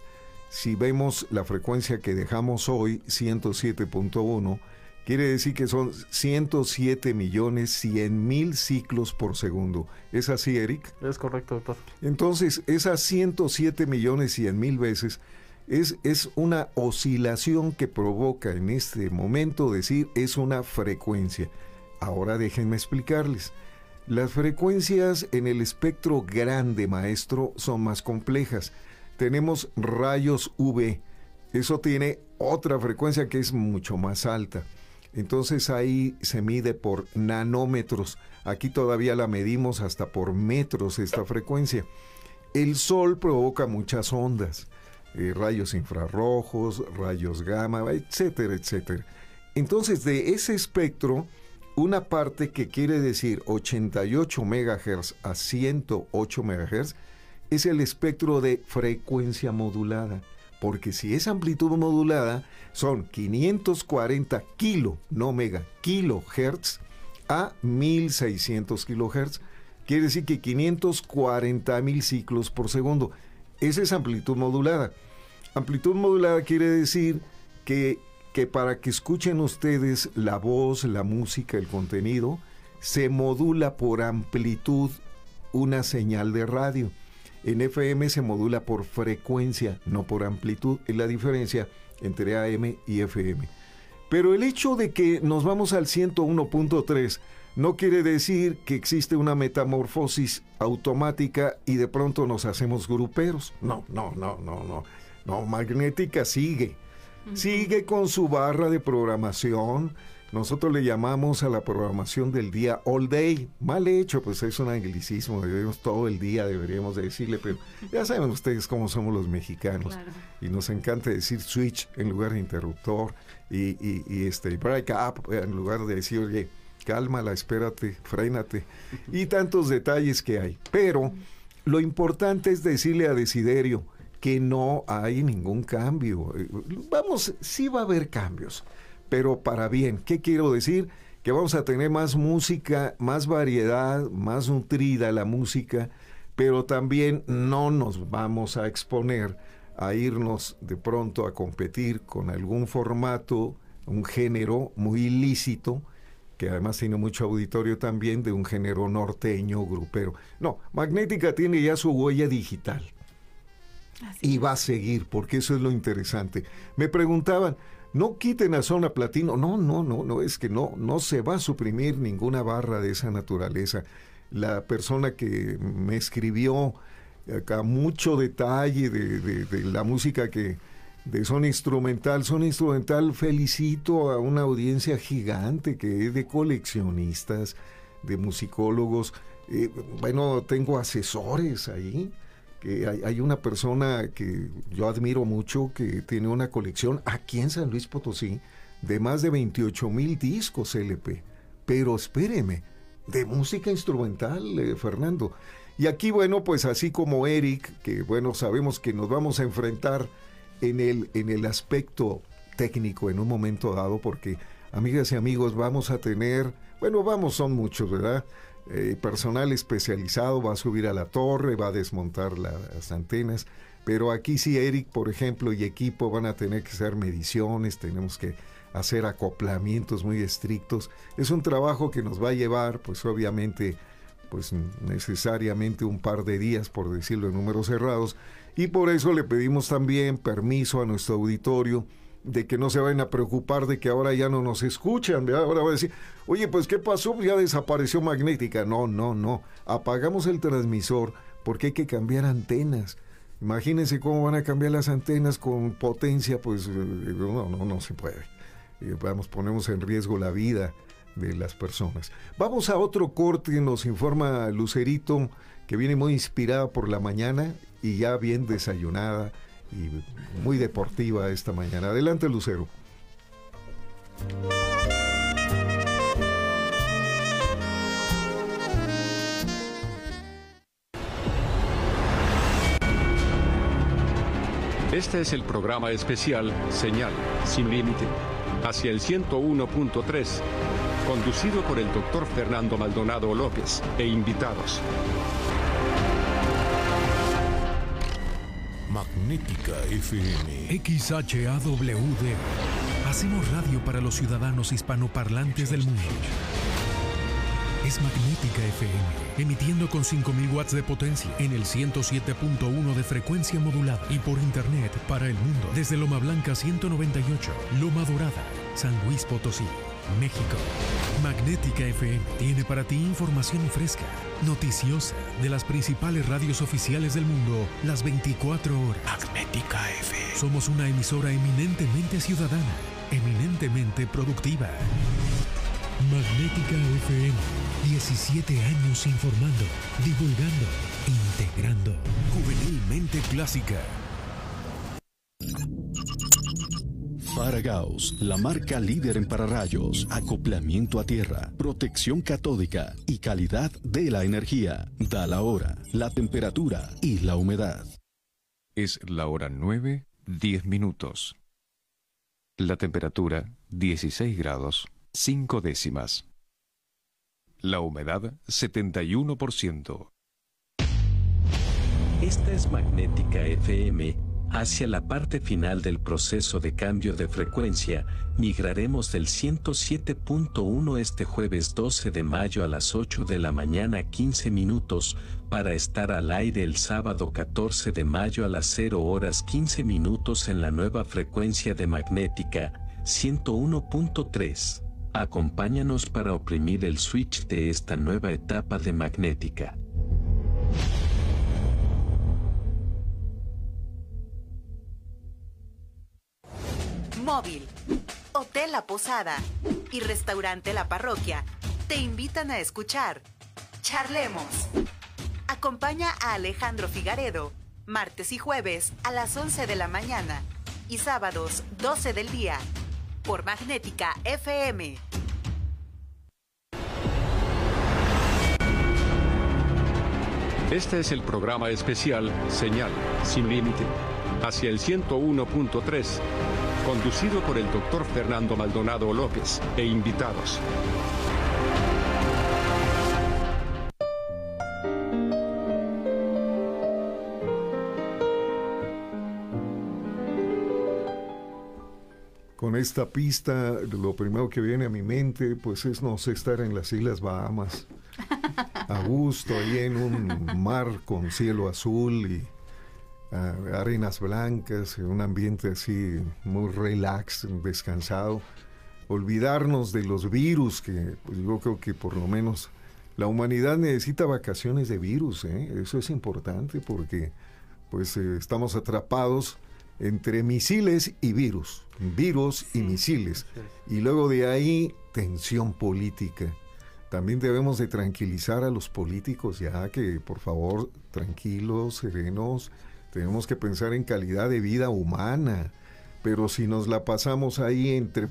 Speaker 2: Si vemos la frecuencia que dejamos hoy, 107.1, quiere decir que son 107 millones 100 mil ciclos por segundo. ¿Es así, Eric?
Speaker 11: Es correcto, doctor.
Speaker 2: Entonces, esas 107 millones 100 mil veces es, es una oscilación que provoca en este momento decir es una frecuencia. Ahora déjenme explicarles. Las frecuencias en el espectro grande, maestro, son más complejas. Tenemos rayos UV. Eso tiene otra frecuencia que es mucho más alta. Entonces ahí se mide por nanómetros. Aquí todavía la medimos hasta por metros esta frecuencia. El Sol provoca muchas ondas, eh, rayos infrarrojos, rayos gamma, etcétera, etcétera. Entonces de ese espectro una parte que quiere decir 88 MHz a 108 MHz es el espectro de frecuencia modulada. Porque si es amplitud modulada, son 540 kilo, no mega, kilohertz a 1600 kilohertz. Quiere decir que 540 mil ciclos por segundo. Esa es amplitud modulada. Amplitud modulada quiere decir que que para que escuchen ustedes la voz, la música, el contenido, se modula por amplitud una señal de radio. En FM se modula por frecuencia, no por amplitud. Es la diferencia entre AM y FM. Pero el hecho de que nos vamos al 101.3 no quiere decir que existe una metamorfosis automática y de pronto nos hacemos gruperos. No, no, no, no, no. No, magnética sigue. Sigue con su barra de programación. Nosotros le llamamos a la programación del día all day. Mal hecho, pues es un anglicismo. Debemos todo el día, deberíamos decirle, pero ya saben ustedes cómo somos los mexicanos. Y nos encanta decir switch en lugar de interruptor y, y este break up en lugar de decir, oye, cálmala, espérate, frénate. Y tantos detalles que hay. Pero lo importante es decirle a Desiderio, que no hay ningún cambio. Vamos, sí va a haber cambios, pero para bien. ¿Qué quiero decir? Que vamos a tener más música, más variedad, más nutrida la música, pero también no nos vamos a exponer a irnos de pronto a competir con algún formato, un género muy ilícito, que además tiene mucho auditorio también de un género norteño, grupero. No, Magnética tiene ya su huella digital y va a seguir, porque eso es lo interesante. Me preguntaban, no quiten a zona platino. No, no, no, no, es que no, no se va a suprimir ninguna barra de esa naturaleza. La persona que me escribió acá mucho detalle de, de la música que de son instrumental, son instrumental, felicito a una audiencia gigante que es de coleccionistas, de musicólogos. Eh, bueno, tengo asesores ahí hay, una persona que yo admiro mucho que tiene una colección aquí en San Luis Potosí de más de 28 mil discos LP. Pero espéreme, de música instrumental, eh, Fernando. Y aquí, bueno, pues así como Eric, que bueno, sabemos que nos vamos a enfrentar en el, en el aspecto técnico en un momento dado, porque amigas y amigos, vamos a tener, bueno, vamos, son muchos, ¿verdad? Eh, personal especializado va a subir a la torre, va a desmontar las antenas, pero aquí sí Eric, por ejemplo, y equipo van a tener que hacer mediciones, tenemos que hacer acoplamientos muy estrictos. Es un trabajo que nos va a llevar, pues obviamente, pues necesariamente un par de días, por decirlo en números cerrados, y por eso le pedimos también permiso a nuestro auditorio de que no se vayan a preocupar de que ahora ya no nos escuchan, ahora va a decir, oye, pues ¿qué pasó? Ya desapareció magnética. No, no, no. Apagamos el transmisor porque hay que cambiar antenas. Imagínense cómo van a cambiar las antenas con potencia, pues eh, no, no, no se puede. Vamos, ponemos en riesgo la vida de las personas. Vamos a otro corte, nos informa Lucerito, que viene muy inspirada por la mañana y ya bien desayunada y muy deportiva esta mañana. Adelante, Lucero.
Speaker 5: Este es el programa especial Señal sin límite hacia el 101.3, conducido por el doctor Fernando Maldonado López e invitados.
Speaker 6: Magnética FM. XHAWD. Hacemos radio para los ciudadanos hispanoparlantes del mundo. Es Magnética FM, emitiendo con 5000 watts de potencia en el 107.1 de frecuencia modulada y por internet para el mundo desde Loma Blanca 198, Loma Dorada, San Luis Potosí. México. Magnética FM tiene para ti información fresca, noticiosa, de las principales radios oficiales del mundo, las 24 horas. Magnética FM. Somos una emisora eminentemente ciudadana, eminentemente productiva. Magnética FM. 17 años informando, divulgando, integrando. Juvenilmente clásica.
Speaker 7: Faragaos, la marca líder en pararrayos, acoplamiento a tierra, protección catódica y calidad de la energía. Da la hora, la temperatura y la humedad.
Speaker 12: Es la hora 9, 10 minutos. La temperatura 16 grados, 5 décimas. La humedad 71%.
Speaker 8: Esta es Magnética FM Hacia la parte final del proceso de cambio de frecuencia, migraremos del 107.1 este jueves 12 de mayo a las 8 de la mañana 15 minutos, para estar al aire el sábado 14 de mayo a las 0 horas 15 minutos en la nueva frecuencia de magnética 101.3. Acompáñanos para oprimir el switch de esta nueva etapa de magnética.
Speaker 13: Móvil, Hotel La Posada y Restaurante La Parroquia te invitan a escuchar Charlemos. Acompaña a Alejandro Figaredo, martes y jueves a las 11 de la mañana y sábados 12 del día por Magnética FM.
Speaker 5: Este es el programa especial Señal sin límite hacia el 101.3, conducido por el doctor Fernando Maldonado López e invitados.
Speaker 2: con esta pista, lo primero que viene a mi mente, pues es no sé, estar en las Islas Bahamas, <laughs> a gusto, ahí en un mar con cielo azul y ah, arenas blancas, un ambiente así muy relax, descansado. Olvidarnos de los virus, que pues, yo creo que por lo menos la humanidad necesita vacaciones de virus, ¿eh? eso es importante porque pues eh, estamos atrapados entre misiles y virus, virus y misiles. Y luego de ahí, tensión política. También debemos de tranquilizar a los políticos ya que, por favor, tranquilos, serenos, tenemos que pensar en calidad de vida humana. Pero si nos la pasamos ahí entre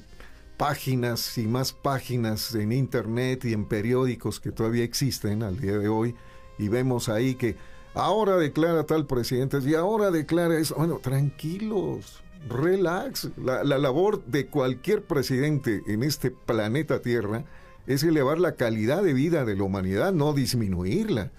Speaker 2: páginas y más páginas en internet y en periódicos que todavía existen al día de hoy, y vemos ahí que ahora declara tal presidente y ahora declara eso. Bueno, tranquilos, relax. La, labor de cualquier presidente en este planeta Tierra es elevar la calidad de vida de la humanidad, no disminuirla.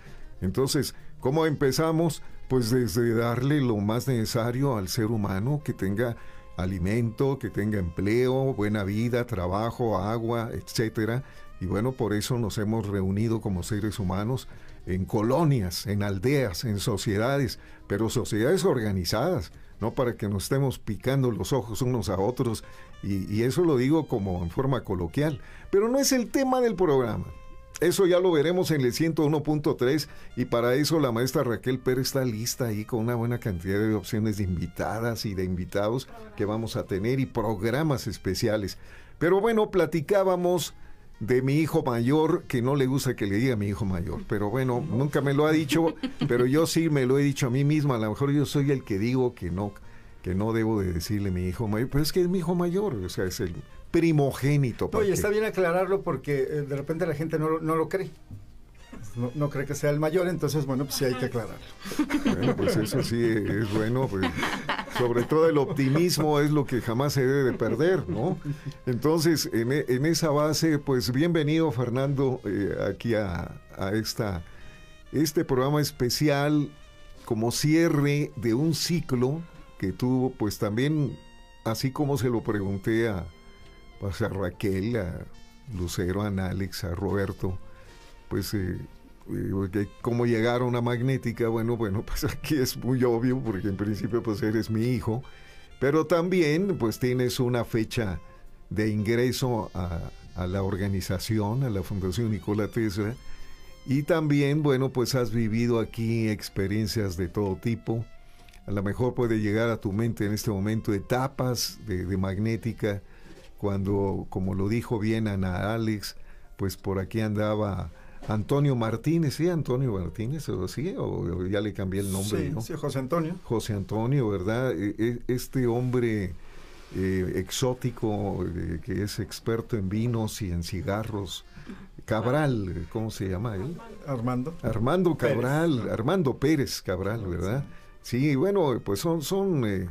Speaker 2: Entonces, ¿cómo empezamos? Pues desde darle lo más necesario al ser humano, que tenga alimento, que tenga empleo, buena vida, trabajo, agua, etcétera. Y bueno, por eso nos hemos reunido como seres humanos en colonias, en aldeas, en sociedades, pero sociedades organizadas, no para que nos estemos picando los ojos unos a otros, y, eso lo digo como en forma coloquial, pero no es el tema del programa. Eso ya lo veremos en el 101.3 y para eso la maestra Raquel Pérez está lista ahí con una buena cantidad de opciones de invitadas y de invitados que vamos a tener y programas especiales. Pero bueno, platicábamos de mi hijo mayor, que no le gusta que le diga a mi hijo mayor, pero bueno, nunca me lo ha dicho, <laughs> pero yo sí me lo he dicho a mí mismo, a lo mejor yo soy el que digo que no, que no debo de decirle mi hijo mayor, pero es que es mi hijo mayor, o sea, es el primogénito.
Speaker 14: Oye, está bien aclararlo porque eh, de repente la gente no, no lo cree no, cree que sea el mayor, entonces, bueno, pues sí hay que aclararlo.
Speaker 2: Bueno, pues eso sí es bueno, pues, sobre todo el optimismo es lo que jamás se debe de perder, ¿no? Entonces, en, e, esa base, pues bienvenido Fernando eh, aquí a, a, esta, este programa especial como cierre de un ciclo que tuvo, pues también, así como se lo pregunté a, pues, a Raquel, a Lucero, a Alex, a Roberto, pues eh, cómo llegar a magnética, bueno, bueno, <laughs> pues aquí es muy obvio porque en principio pues eres mi hijo, pero también pues tienes una fecha de ingreso a, la organización, a la Fundación Nikola Tesla, y también, bueno, pues has vivido aquí experiencias de todo tipo. A lo mejor puede llegar a tu mente en este momento etapas de magnética, cuando, como lo dijo bien Ana Alex, pues por aquí andaba Antonio Martínez, ¿sí? Antonio Martínez, o sí, o ya le cambié el nombre,
Speaker 14: sí, Sí, José Antonio.
Speaker 2: José Antonio, ¿verdad? E, e, este hombre eh, exótico, eh, que es experto en vinos y en cigarros, Cabral, ¿cómo se llama él?
Speaker 14: Armando.
Speaker 2: Armando Cabral, Armando Pérez Cabral, ¿verdad? Sí, bueno, pues son, son eh,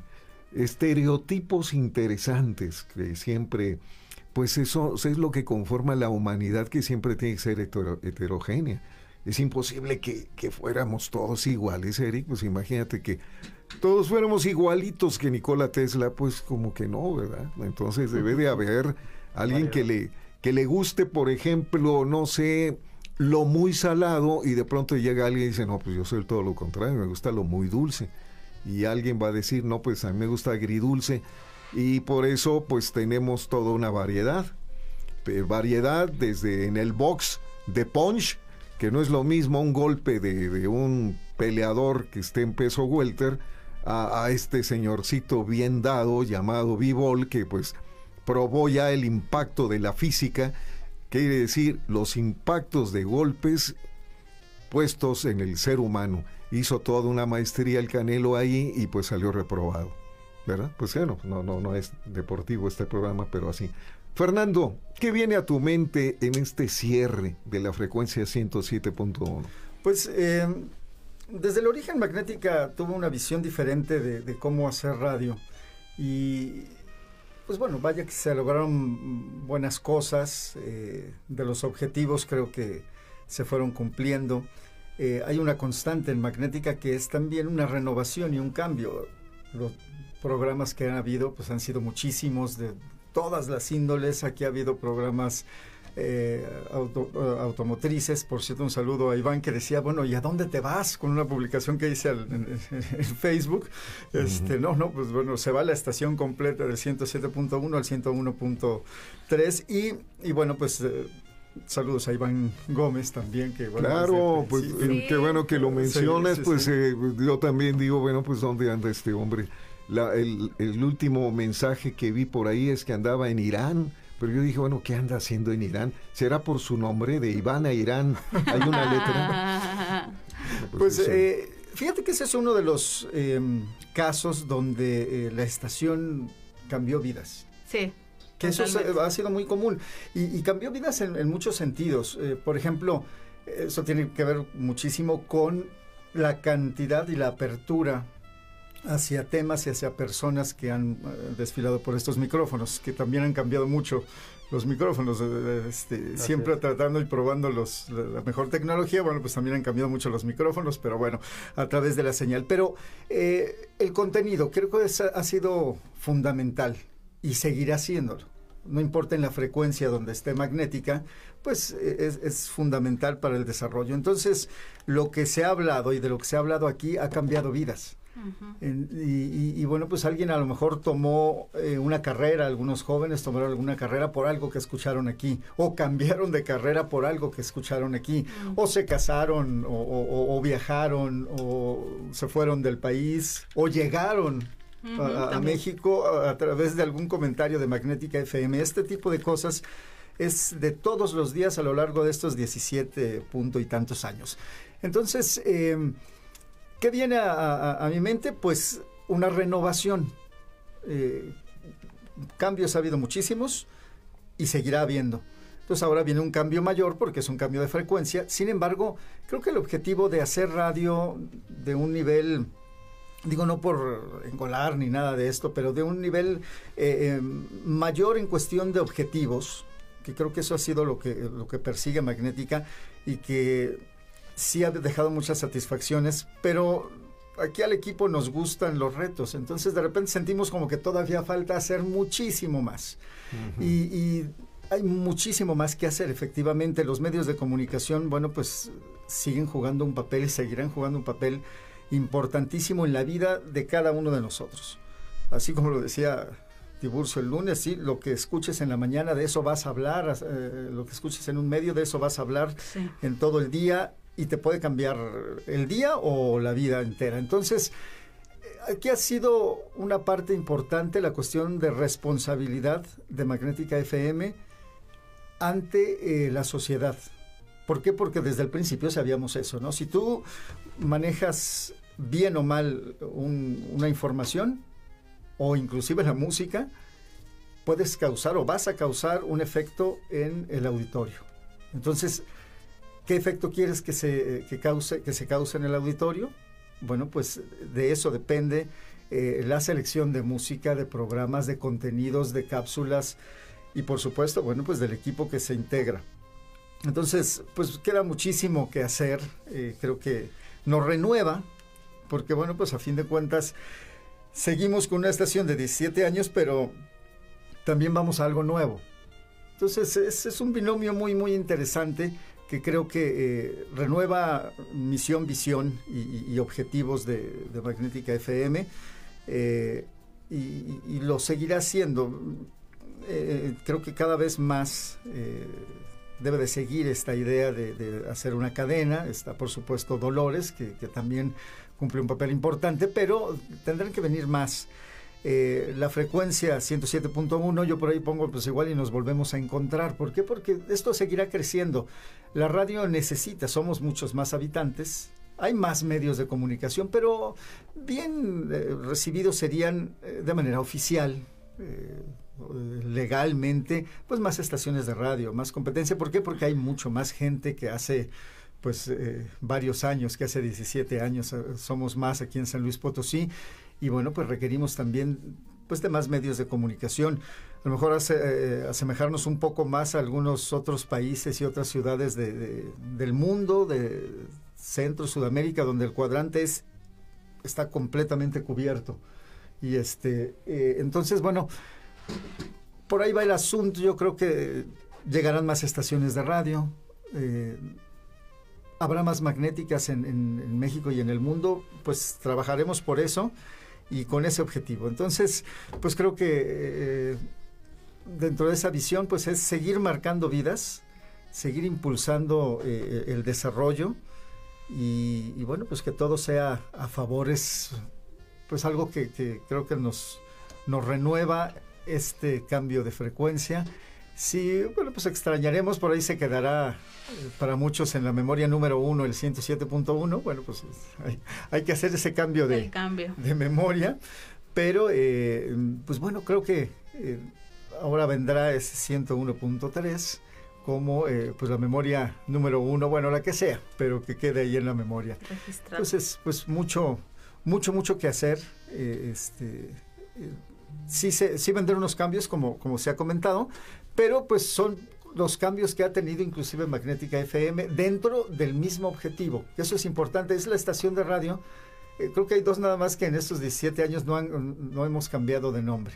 Speaker 2: estereotipos interesantes que siempre pues eso, es lo que conforma la humanidad que siempre tiene que ser heterogénea. Es imposible que, fuéramos todos iguales, Eric. Pues imagínate que todos fuéramos igualitos que Nikola Tesla, pues como que no, ¿verdad? Entonces debe de haber alguien que le, que le guste, por ejemplo, no sé, lo muy salado y de pronto llega alguien y dice, no, pues yo soy todo lo contrario, me gusta lo muy dulce. Y alguien va a decir, no, pues a mí me gusta agridulce y por eso pues tenemos toda una variedad. variedad, desde en el box de punch, que no es lo mismo un golpe de, un peleador que esté en peso welter, a, este señorcito bien dado llamado B-Ball, que pues probó ya el impacto de la física, quiere decir los impactos de golpes puestos en el ser humano. Hizo toda una maestría el Canelo ahí y pues salió reprobado. ¿Verdad? Pues bueno, no, no, no es deportivo este programa, pero así. Fernando, ¿qué viene a tu mente en este cierre de la frecuencia 107.1?
Speaker 14: Pues eh, desde el origen Magnética tuvo una visión diferente de, de, cómo hacer radio. Y pues bueno, vaya que se lograron buenas cosas, eh, de los objetivos creo que se fueron cumpliendo. Eh, hay una constante en Magnética que es también una renovación y un cambio. Los programas que han habido pues han sido muchísimos de todas las índoles. Aquí ha habido programas eh, auto, uh, automotrices. Por cierto, un saludo a Iván que decía, bueno, ¿y a dónde te vas? Con una publicación que hice al, en, en, Facebook. Este, uh -huh. No, no, pues bueno, se va la estación completa del 107.1 al 101.3 y, y bueno, pues... Eh, Saludos a Iván Gómez también, que bueno,
Speaker 2: Claro, pues sí. qué bueno que lo mencionas, sí, sí, pues eh, yo también digo, bueno, pues ¿dónde anda este hombre? La, el, el, último mensaje que vi por ahí es que andaba en Irán, pero yo dije, bueno, ¿qué anda haciendo en Irán? ¿Será por su nombre de Iván a Irán? ¿Hay una letra? <laughs>
Speaker 14: pues pues eh, fíjate que ese es uno de los eh, casos donde eh, la estación cambió vidas.
Speaker 10: Sí.
Speaker 14: Que eso ha sido muy común y, y cambió vidas en, en muchos sentidos. Eh, por ejemplo, eso tiene que ver muchísimo con la cantidad y la apertura hacia temas y hacia personas que han uh, desfilado por estos micrófonos, que también han cambiado mucho los micrófonos, este, siempre tratando y probando los, la, la, mejor tecnología, bueno, pues también han cambiado mucho los micrófonos, pero bueno, a través de la señal. Pero eh, el contenido creo que es, ha sido fundamental y seguirá siéndolo. No importa en la frecuencia donde esté magnética, pues es, es, fundamental para el desarrollo. Entonces, lo que se ha hablado y de lo que se ha hablado aquí ha cambiado vidas. Uh -huh. en, y, y, y, bueno, pues alguien a lo mejor tomó eh, una carrera, algunos jóvenes tomaron alguna carrera por algo que escucharon aquí, o cambiaron de carrera por algo que escucharon aquí, uh -huh. o se casaron, o, o, o, viajaron, o se fueron del país, o llegaron Uh -huh, a, a México a, a, través de algún comentario de Magnética FM. Este tipo de cosas es de todos los días a lo largo de estos 17 punto y tantos años. Entonces, eh, ¿qué viene a, a, mi mente? Pues una renovación. Eh, cambios ha habido muchísimos y seguirá habiendo. Entonces ahora viene un cambio mayor porque es un cambio de frecuencia. Sin embargo, creo que el objetivo de hacer radio de un nivel digo no por engolar ni nada de esto, pero de un nivel eh, eh, mayor en cuestión de objetivos, que creo que eso ha sido lo que, lo que persigue Magnética y que sí ha dejado muchas satisfacciones, pero aquí al equipo nos gustan los retos, entonces de repente sentimos como que todavía falta hacer muchísimo más. Uh -huh. y, y hay muchísimo más que hacer, efectivamente. Los medios de comunicación, bueno, pues siguen jugando un papel y seguirán jugando un papel importantísimo en la vida de cada uno de nosotros. Así como lo decía Tiburcio el lunes, sí, lo que escuches en la mañana, de eso vas a hablar, eh, lo que escuches en un medio, de eso vas a hablar sí. en todo el día y te puede cambiar el día o la vida entera. Entonces, aquí ha sido una parte importante la cuestión de responsabilidad de Magnética FM ante eh, la sociedad. ¿Por qué? Porque desde el principio sabíamos eso, ¿no? Si tú manejas bien o mal un, una información o inclusive la música, puedes causar o vas a causar un efecto en el auditorio. Entonces, ¿qué efecto quieres que se, que cause, que se cause en el auditorio? Bueno, pues de eso depende eh, la selección de música, de programas, de contenidos, de cápsulas y por supuesto, bueno, pues del equipo que se integra. Entonces, pues queda muchísimo que hacer. Eh, creo que nos renueva, porque bueno, pues a fin de cuentas seguimos con una estación de 17 años, pero también vamos a algo nuevo. Entonces, es, un binomio muy, muy interesante que creo que eh, renueva misión, visión y, objetivos de, Magnética FM eh, y, lo seguirá haciendo eh, creo que cada vez más debe de seguir esta idea de, hacer una cadena. Está, por supuesto, Dolores, que, también cumple un papel importante, pero tendrán que venir más. Eh, la frecuencia 107.1, yo por ahí pongo, pues igual y nos volvemos a encontrar. ¿Por qué? Porque esto seguirá creciendo. La radio necesita, somos muchos más habitantes, hay más medios de comunicación, pero bien recibidos serían de manera oficial, legalmente, pues más estaciones de radio, más competencia. ¿Por qué? Porque hay mucho más gente que hace pues eh, varios años, que hace 17 años eh, somos más aquí en San Luis Potosí y bueno, pues requerimos también pues de más medios de comunicación. A lo mejor hace, eh, asemejarnos un poco más a algunos otros países y otras ciudades de, del mundo, de Centro, Sudamérica, donde el cuadrante es, está completamente cubierto. Y este, entonces, bueno, por ahí va el asunto. Yo creo que llegarán más estaciones de radio. Eh, más magnéticas en, México y en el mundo. Pues trabajaremos por eso y con ese objetivo. Entonces, pues creo que eh, dentro de esa visión, pues es seguir marcando vidas, seguir impulsando eh, el desarrollo y, bueno, pues que todo sea a favor es pues algo que, que creo que nos, nos renueva este cambio de frecuencia. Sí, bueno, pues extrañaremos, por ahí se quedará eh, para muchos en la memoria número uno, el 107.1. Bueno, pues hay, que hacer ese cambio de, de memoria. Pero, eh, pues bueno, creo que eh, ahora vendrá ese 101.3 como pues la memoria número uno, bueno, la que sea, pero que quede ahí en la memoria. Entonces, pues mucho, mucho, mucho que hacer. este sí, se, sí vendrán unos cambios, como, como se ha comentado, pero pues son los cambios que ha tenido inclusive Magnética FM dentro del mismo objetivo. Eso es importante, es la estación de radio. Eh, creo que hay dos nada más que en estos 17 años no, han, no hemos cambiado de nombre.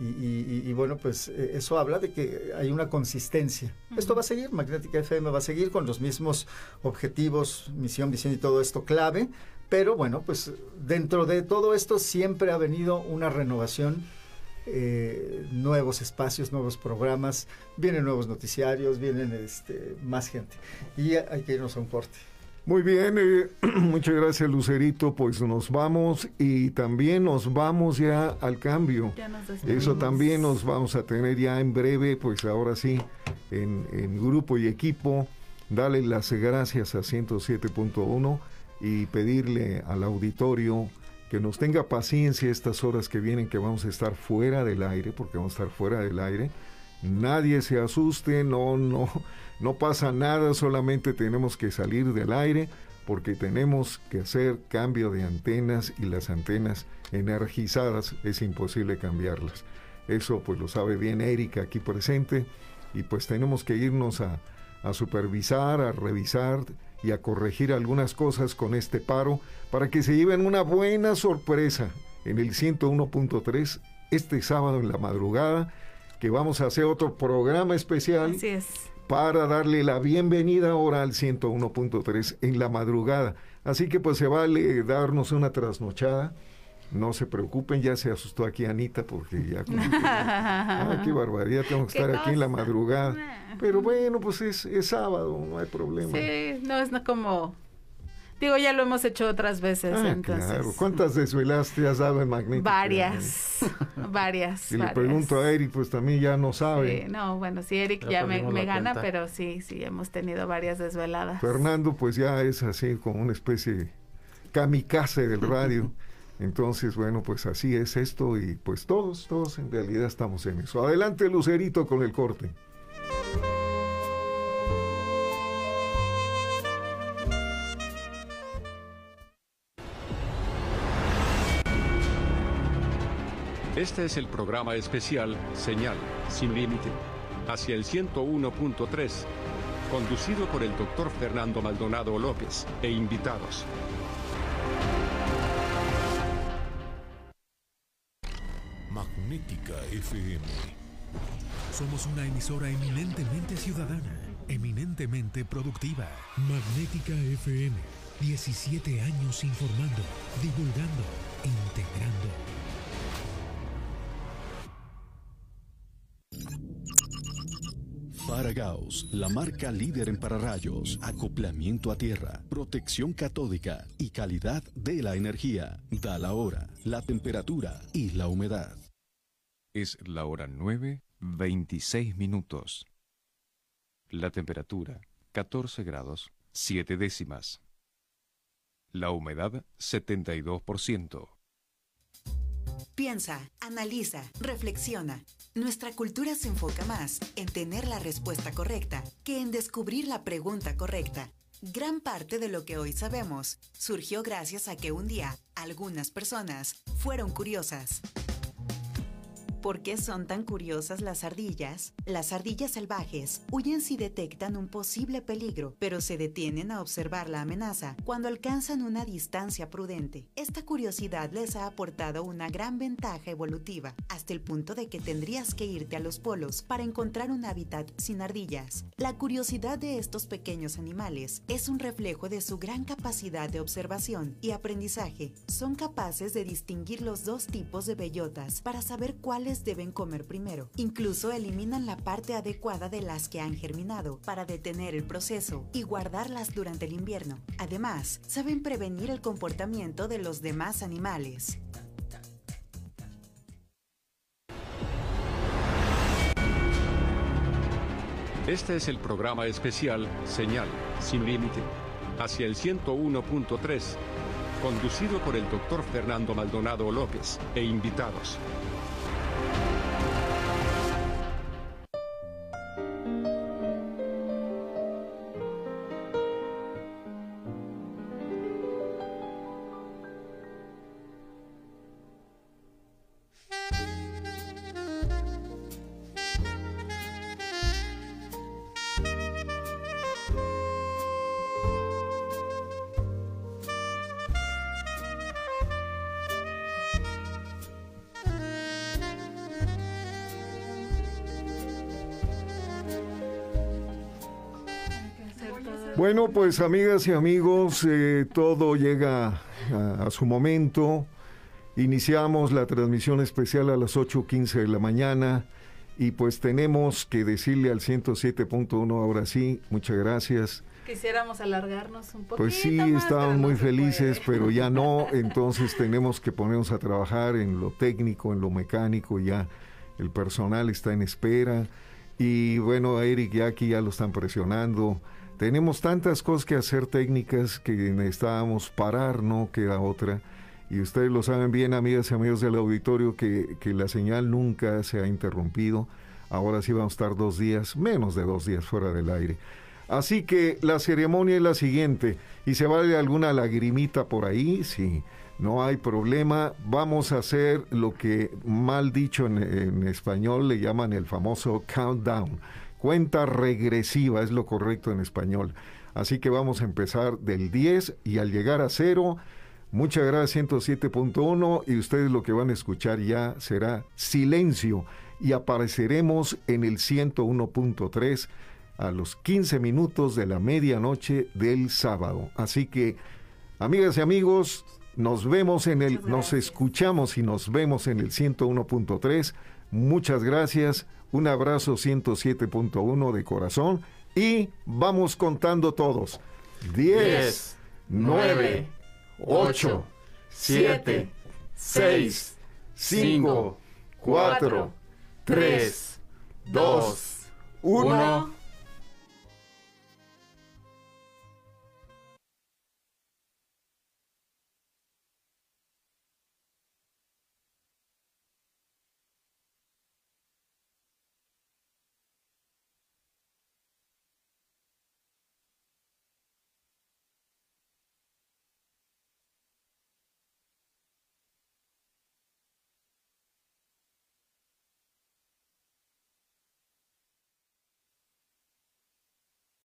Speaker 14: Y, bueno, pues eh, eso habla de que hay una consistencia. Esto va a seguir, Magnética FM va a seguir con los mismos objetivos, misión, visión y todo esto clave, pero bueno, pues dentro de todo esto siempre ha venido una renovación, eh, nuevos espacios, nuevos programas, vienen nuevos noticiarios, vienen este, más gente. Y hay que irnos a un corte.
Speaker 2: Muy bien, eh, <clears throat> muchas gracias Lucerito, pues nos vamos y también nos vamos ya al cambio. Eso también nos vamos a tener ya en breve, pues ahora sí, en, en grupo y equipo. Dale las gracias a 107.1 y pedirle al auditorio que nos tenga paciencia estas horas que vienen, que vamos a estar fuera del aire, porque vamos a estar fuera del aire. Nadie se asuste, no, no, no pasa nada, solamente tenemos que salir del aire porque tenemos que hacer cambio de antenas y las antenas energizadas es imposible cambiarlas. Eso pues lo sabe bien Erika aquí presente y pues tenemos que irnos a, a supervisar, a revisar y a corregir algunas cosas con este paro para que se lleven una buena sorpresa en el 101.3 este sábado en la madrugada, que vamos a hacer otro programa especial para darle la bienvenida ahora al 101.3 en la madrugada. Así que pues se vale darnos una trasnochada no se preocupen, ya se asustó aquí Anita porque ya como <laughs> ah, qué barbaridad, tengo que estar aquí en la madrugada. <laughs> Pero bueno, pues es, es sábado, no hay problema.
Speaker 10: Sí, no es como Digo, ya lo hemos hecho otras veces, ah, Claro.
Speaker 2: ¿Cuántas desvelas te has dado en?
Speaker 10: Varias, <laughs> varias.
Speaker 2: Y le pregunto a Eric, pues también ya no sabe.
Speaker 10: Sí, no, bueno, sí, Eric ya, me, me gana, pero sí, sí, hemos tenido varias desveladas.
Speaker 2: Fernando, pues ya es así como una especie kamikaze del radio. Entonces, bueno, pues así es esto y pues todos, todos en realidad estamos en eso. Adelante, Lucerito, con el corte.
Speaker 5: Este es el programa especial Señal, sin límite, hacia el 101.3, conducido por el doctor Fernando Maldonado López e invitados.
Speaker 6: Magnética FM. Somos una emisora eminentemente ciudadana, eminentemente productiva. Magnética FM. 17 años informando, divulgando, integrando.
Speaker 7: Para Gauss, la marca líder en pararrayos, acoplamiento a tierra, protección catódica y calidad de la energía. Da la hora, la temperatura y la humedad.
Speaker 12: Es la hora 9, 26 minutos. La temperatura 14 grados 7 décimas. La humedad 72%.
Speaker 13: Piensa, analiza, reflexiona. Nuestra cultura se enfoca más en tener la respuesta correcta que en descubrir la pregunta correcta. Gran parte de lo que hoy sabemos surgió gracias a que un día algunas personas fueron curiosas. ¿Por qué son tan curiosas las ardillas? Las ardillas salvajes huyen si detectan un posible peligro, pero se detienen a observar la amenaza cuando alcanzan una distancia prudente. Esta curiosidad les ha aportado una gran ventaja evolutiva, hasta el punto de que tendrías que irte a los polos para encontrar un hábitat sin ardillas. La curiosidad de estos pequeños animales es un reflejo de su gran capacidad de observación y aprendizaje. Son capaces de distinguir los dos tipos de bellotas para saber deben comer primero. Incluso eliminan la parte adecuada de las que han germinado para detener el proceso y guardarlas durante el invierno. Además, saben prevenir el comportamiento de los demás animales.
Speaker 5: Este es el programa especial Señal sin límite hacia el 101.3, conducido por el doctor Fernando Maldonado López e invitados.
Speaker 2: Bueno, pues amigas y amigos, eh, todo llega a, a, su momento. Iniciamos la transmisión especial a las 8.15 de la mañana y pues tenemos que decirle al 107.1 ahora sí, muchas gracias.
Speaker 10: Quisiéramos alargarnos un poquito.
Speaker 2: Pues sí, estábamos
Speaker 10: no
Speaker 2: muy felices,
Speaker 10: puede. <laughs>
Speaker 2: pero ya no, entonces tenemos que ponernos a trabajar en lo técnico, en lo mecánico, ya el personal está en espera y bueno, a Eric y aquí ya lo están presionando. Tenemos tantas cosas que hacer técnicas que necesitábamos parar, no queda otra. Y ustedes lo saben bien, amigas y amigos del auditorio, que, que la señal nunca se ha interrumpido. Ahora sí vamos a estar dos días, menos de dos días fuera del aire. Así que la ceremonia es la siguiente. ¿Y se vale alguna lagrimita por ahí? Sí, no hay problema. Vamos a hacer lo que mal dicho en, en español le llaman el famoso countdown. Cuenta regresiva es lo correcto en español. Así que vamos a empezar del 10 y al llegar a cero, muchas gracias 107.1 y ustedes lo que van a escuchar ya será silencio y apareceremos en el 101.3 a los 15 minutos de la medianoche del sábado. Así que, amigas y amigos, nos vemos en el, nos escuchamos y nos vemos en el 101.3. Muchas gracias. Un abrazo 107.1 de corazón y vamos contando todos. 10, 9, 8, 7, 6, 5, 4, 3, 2, 1.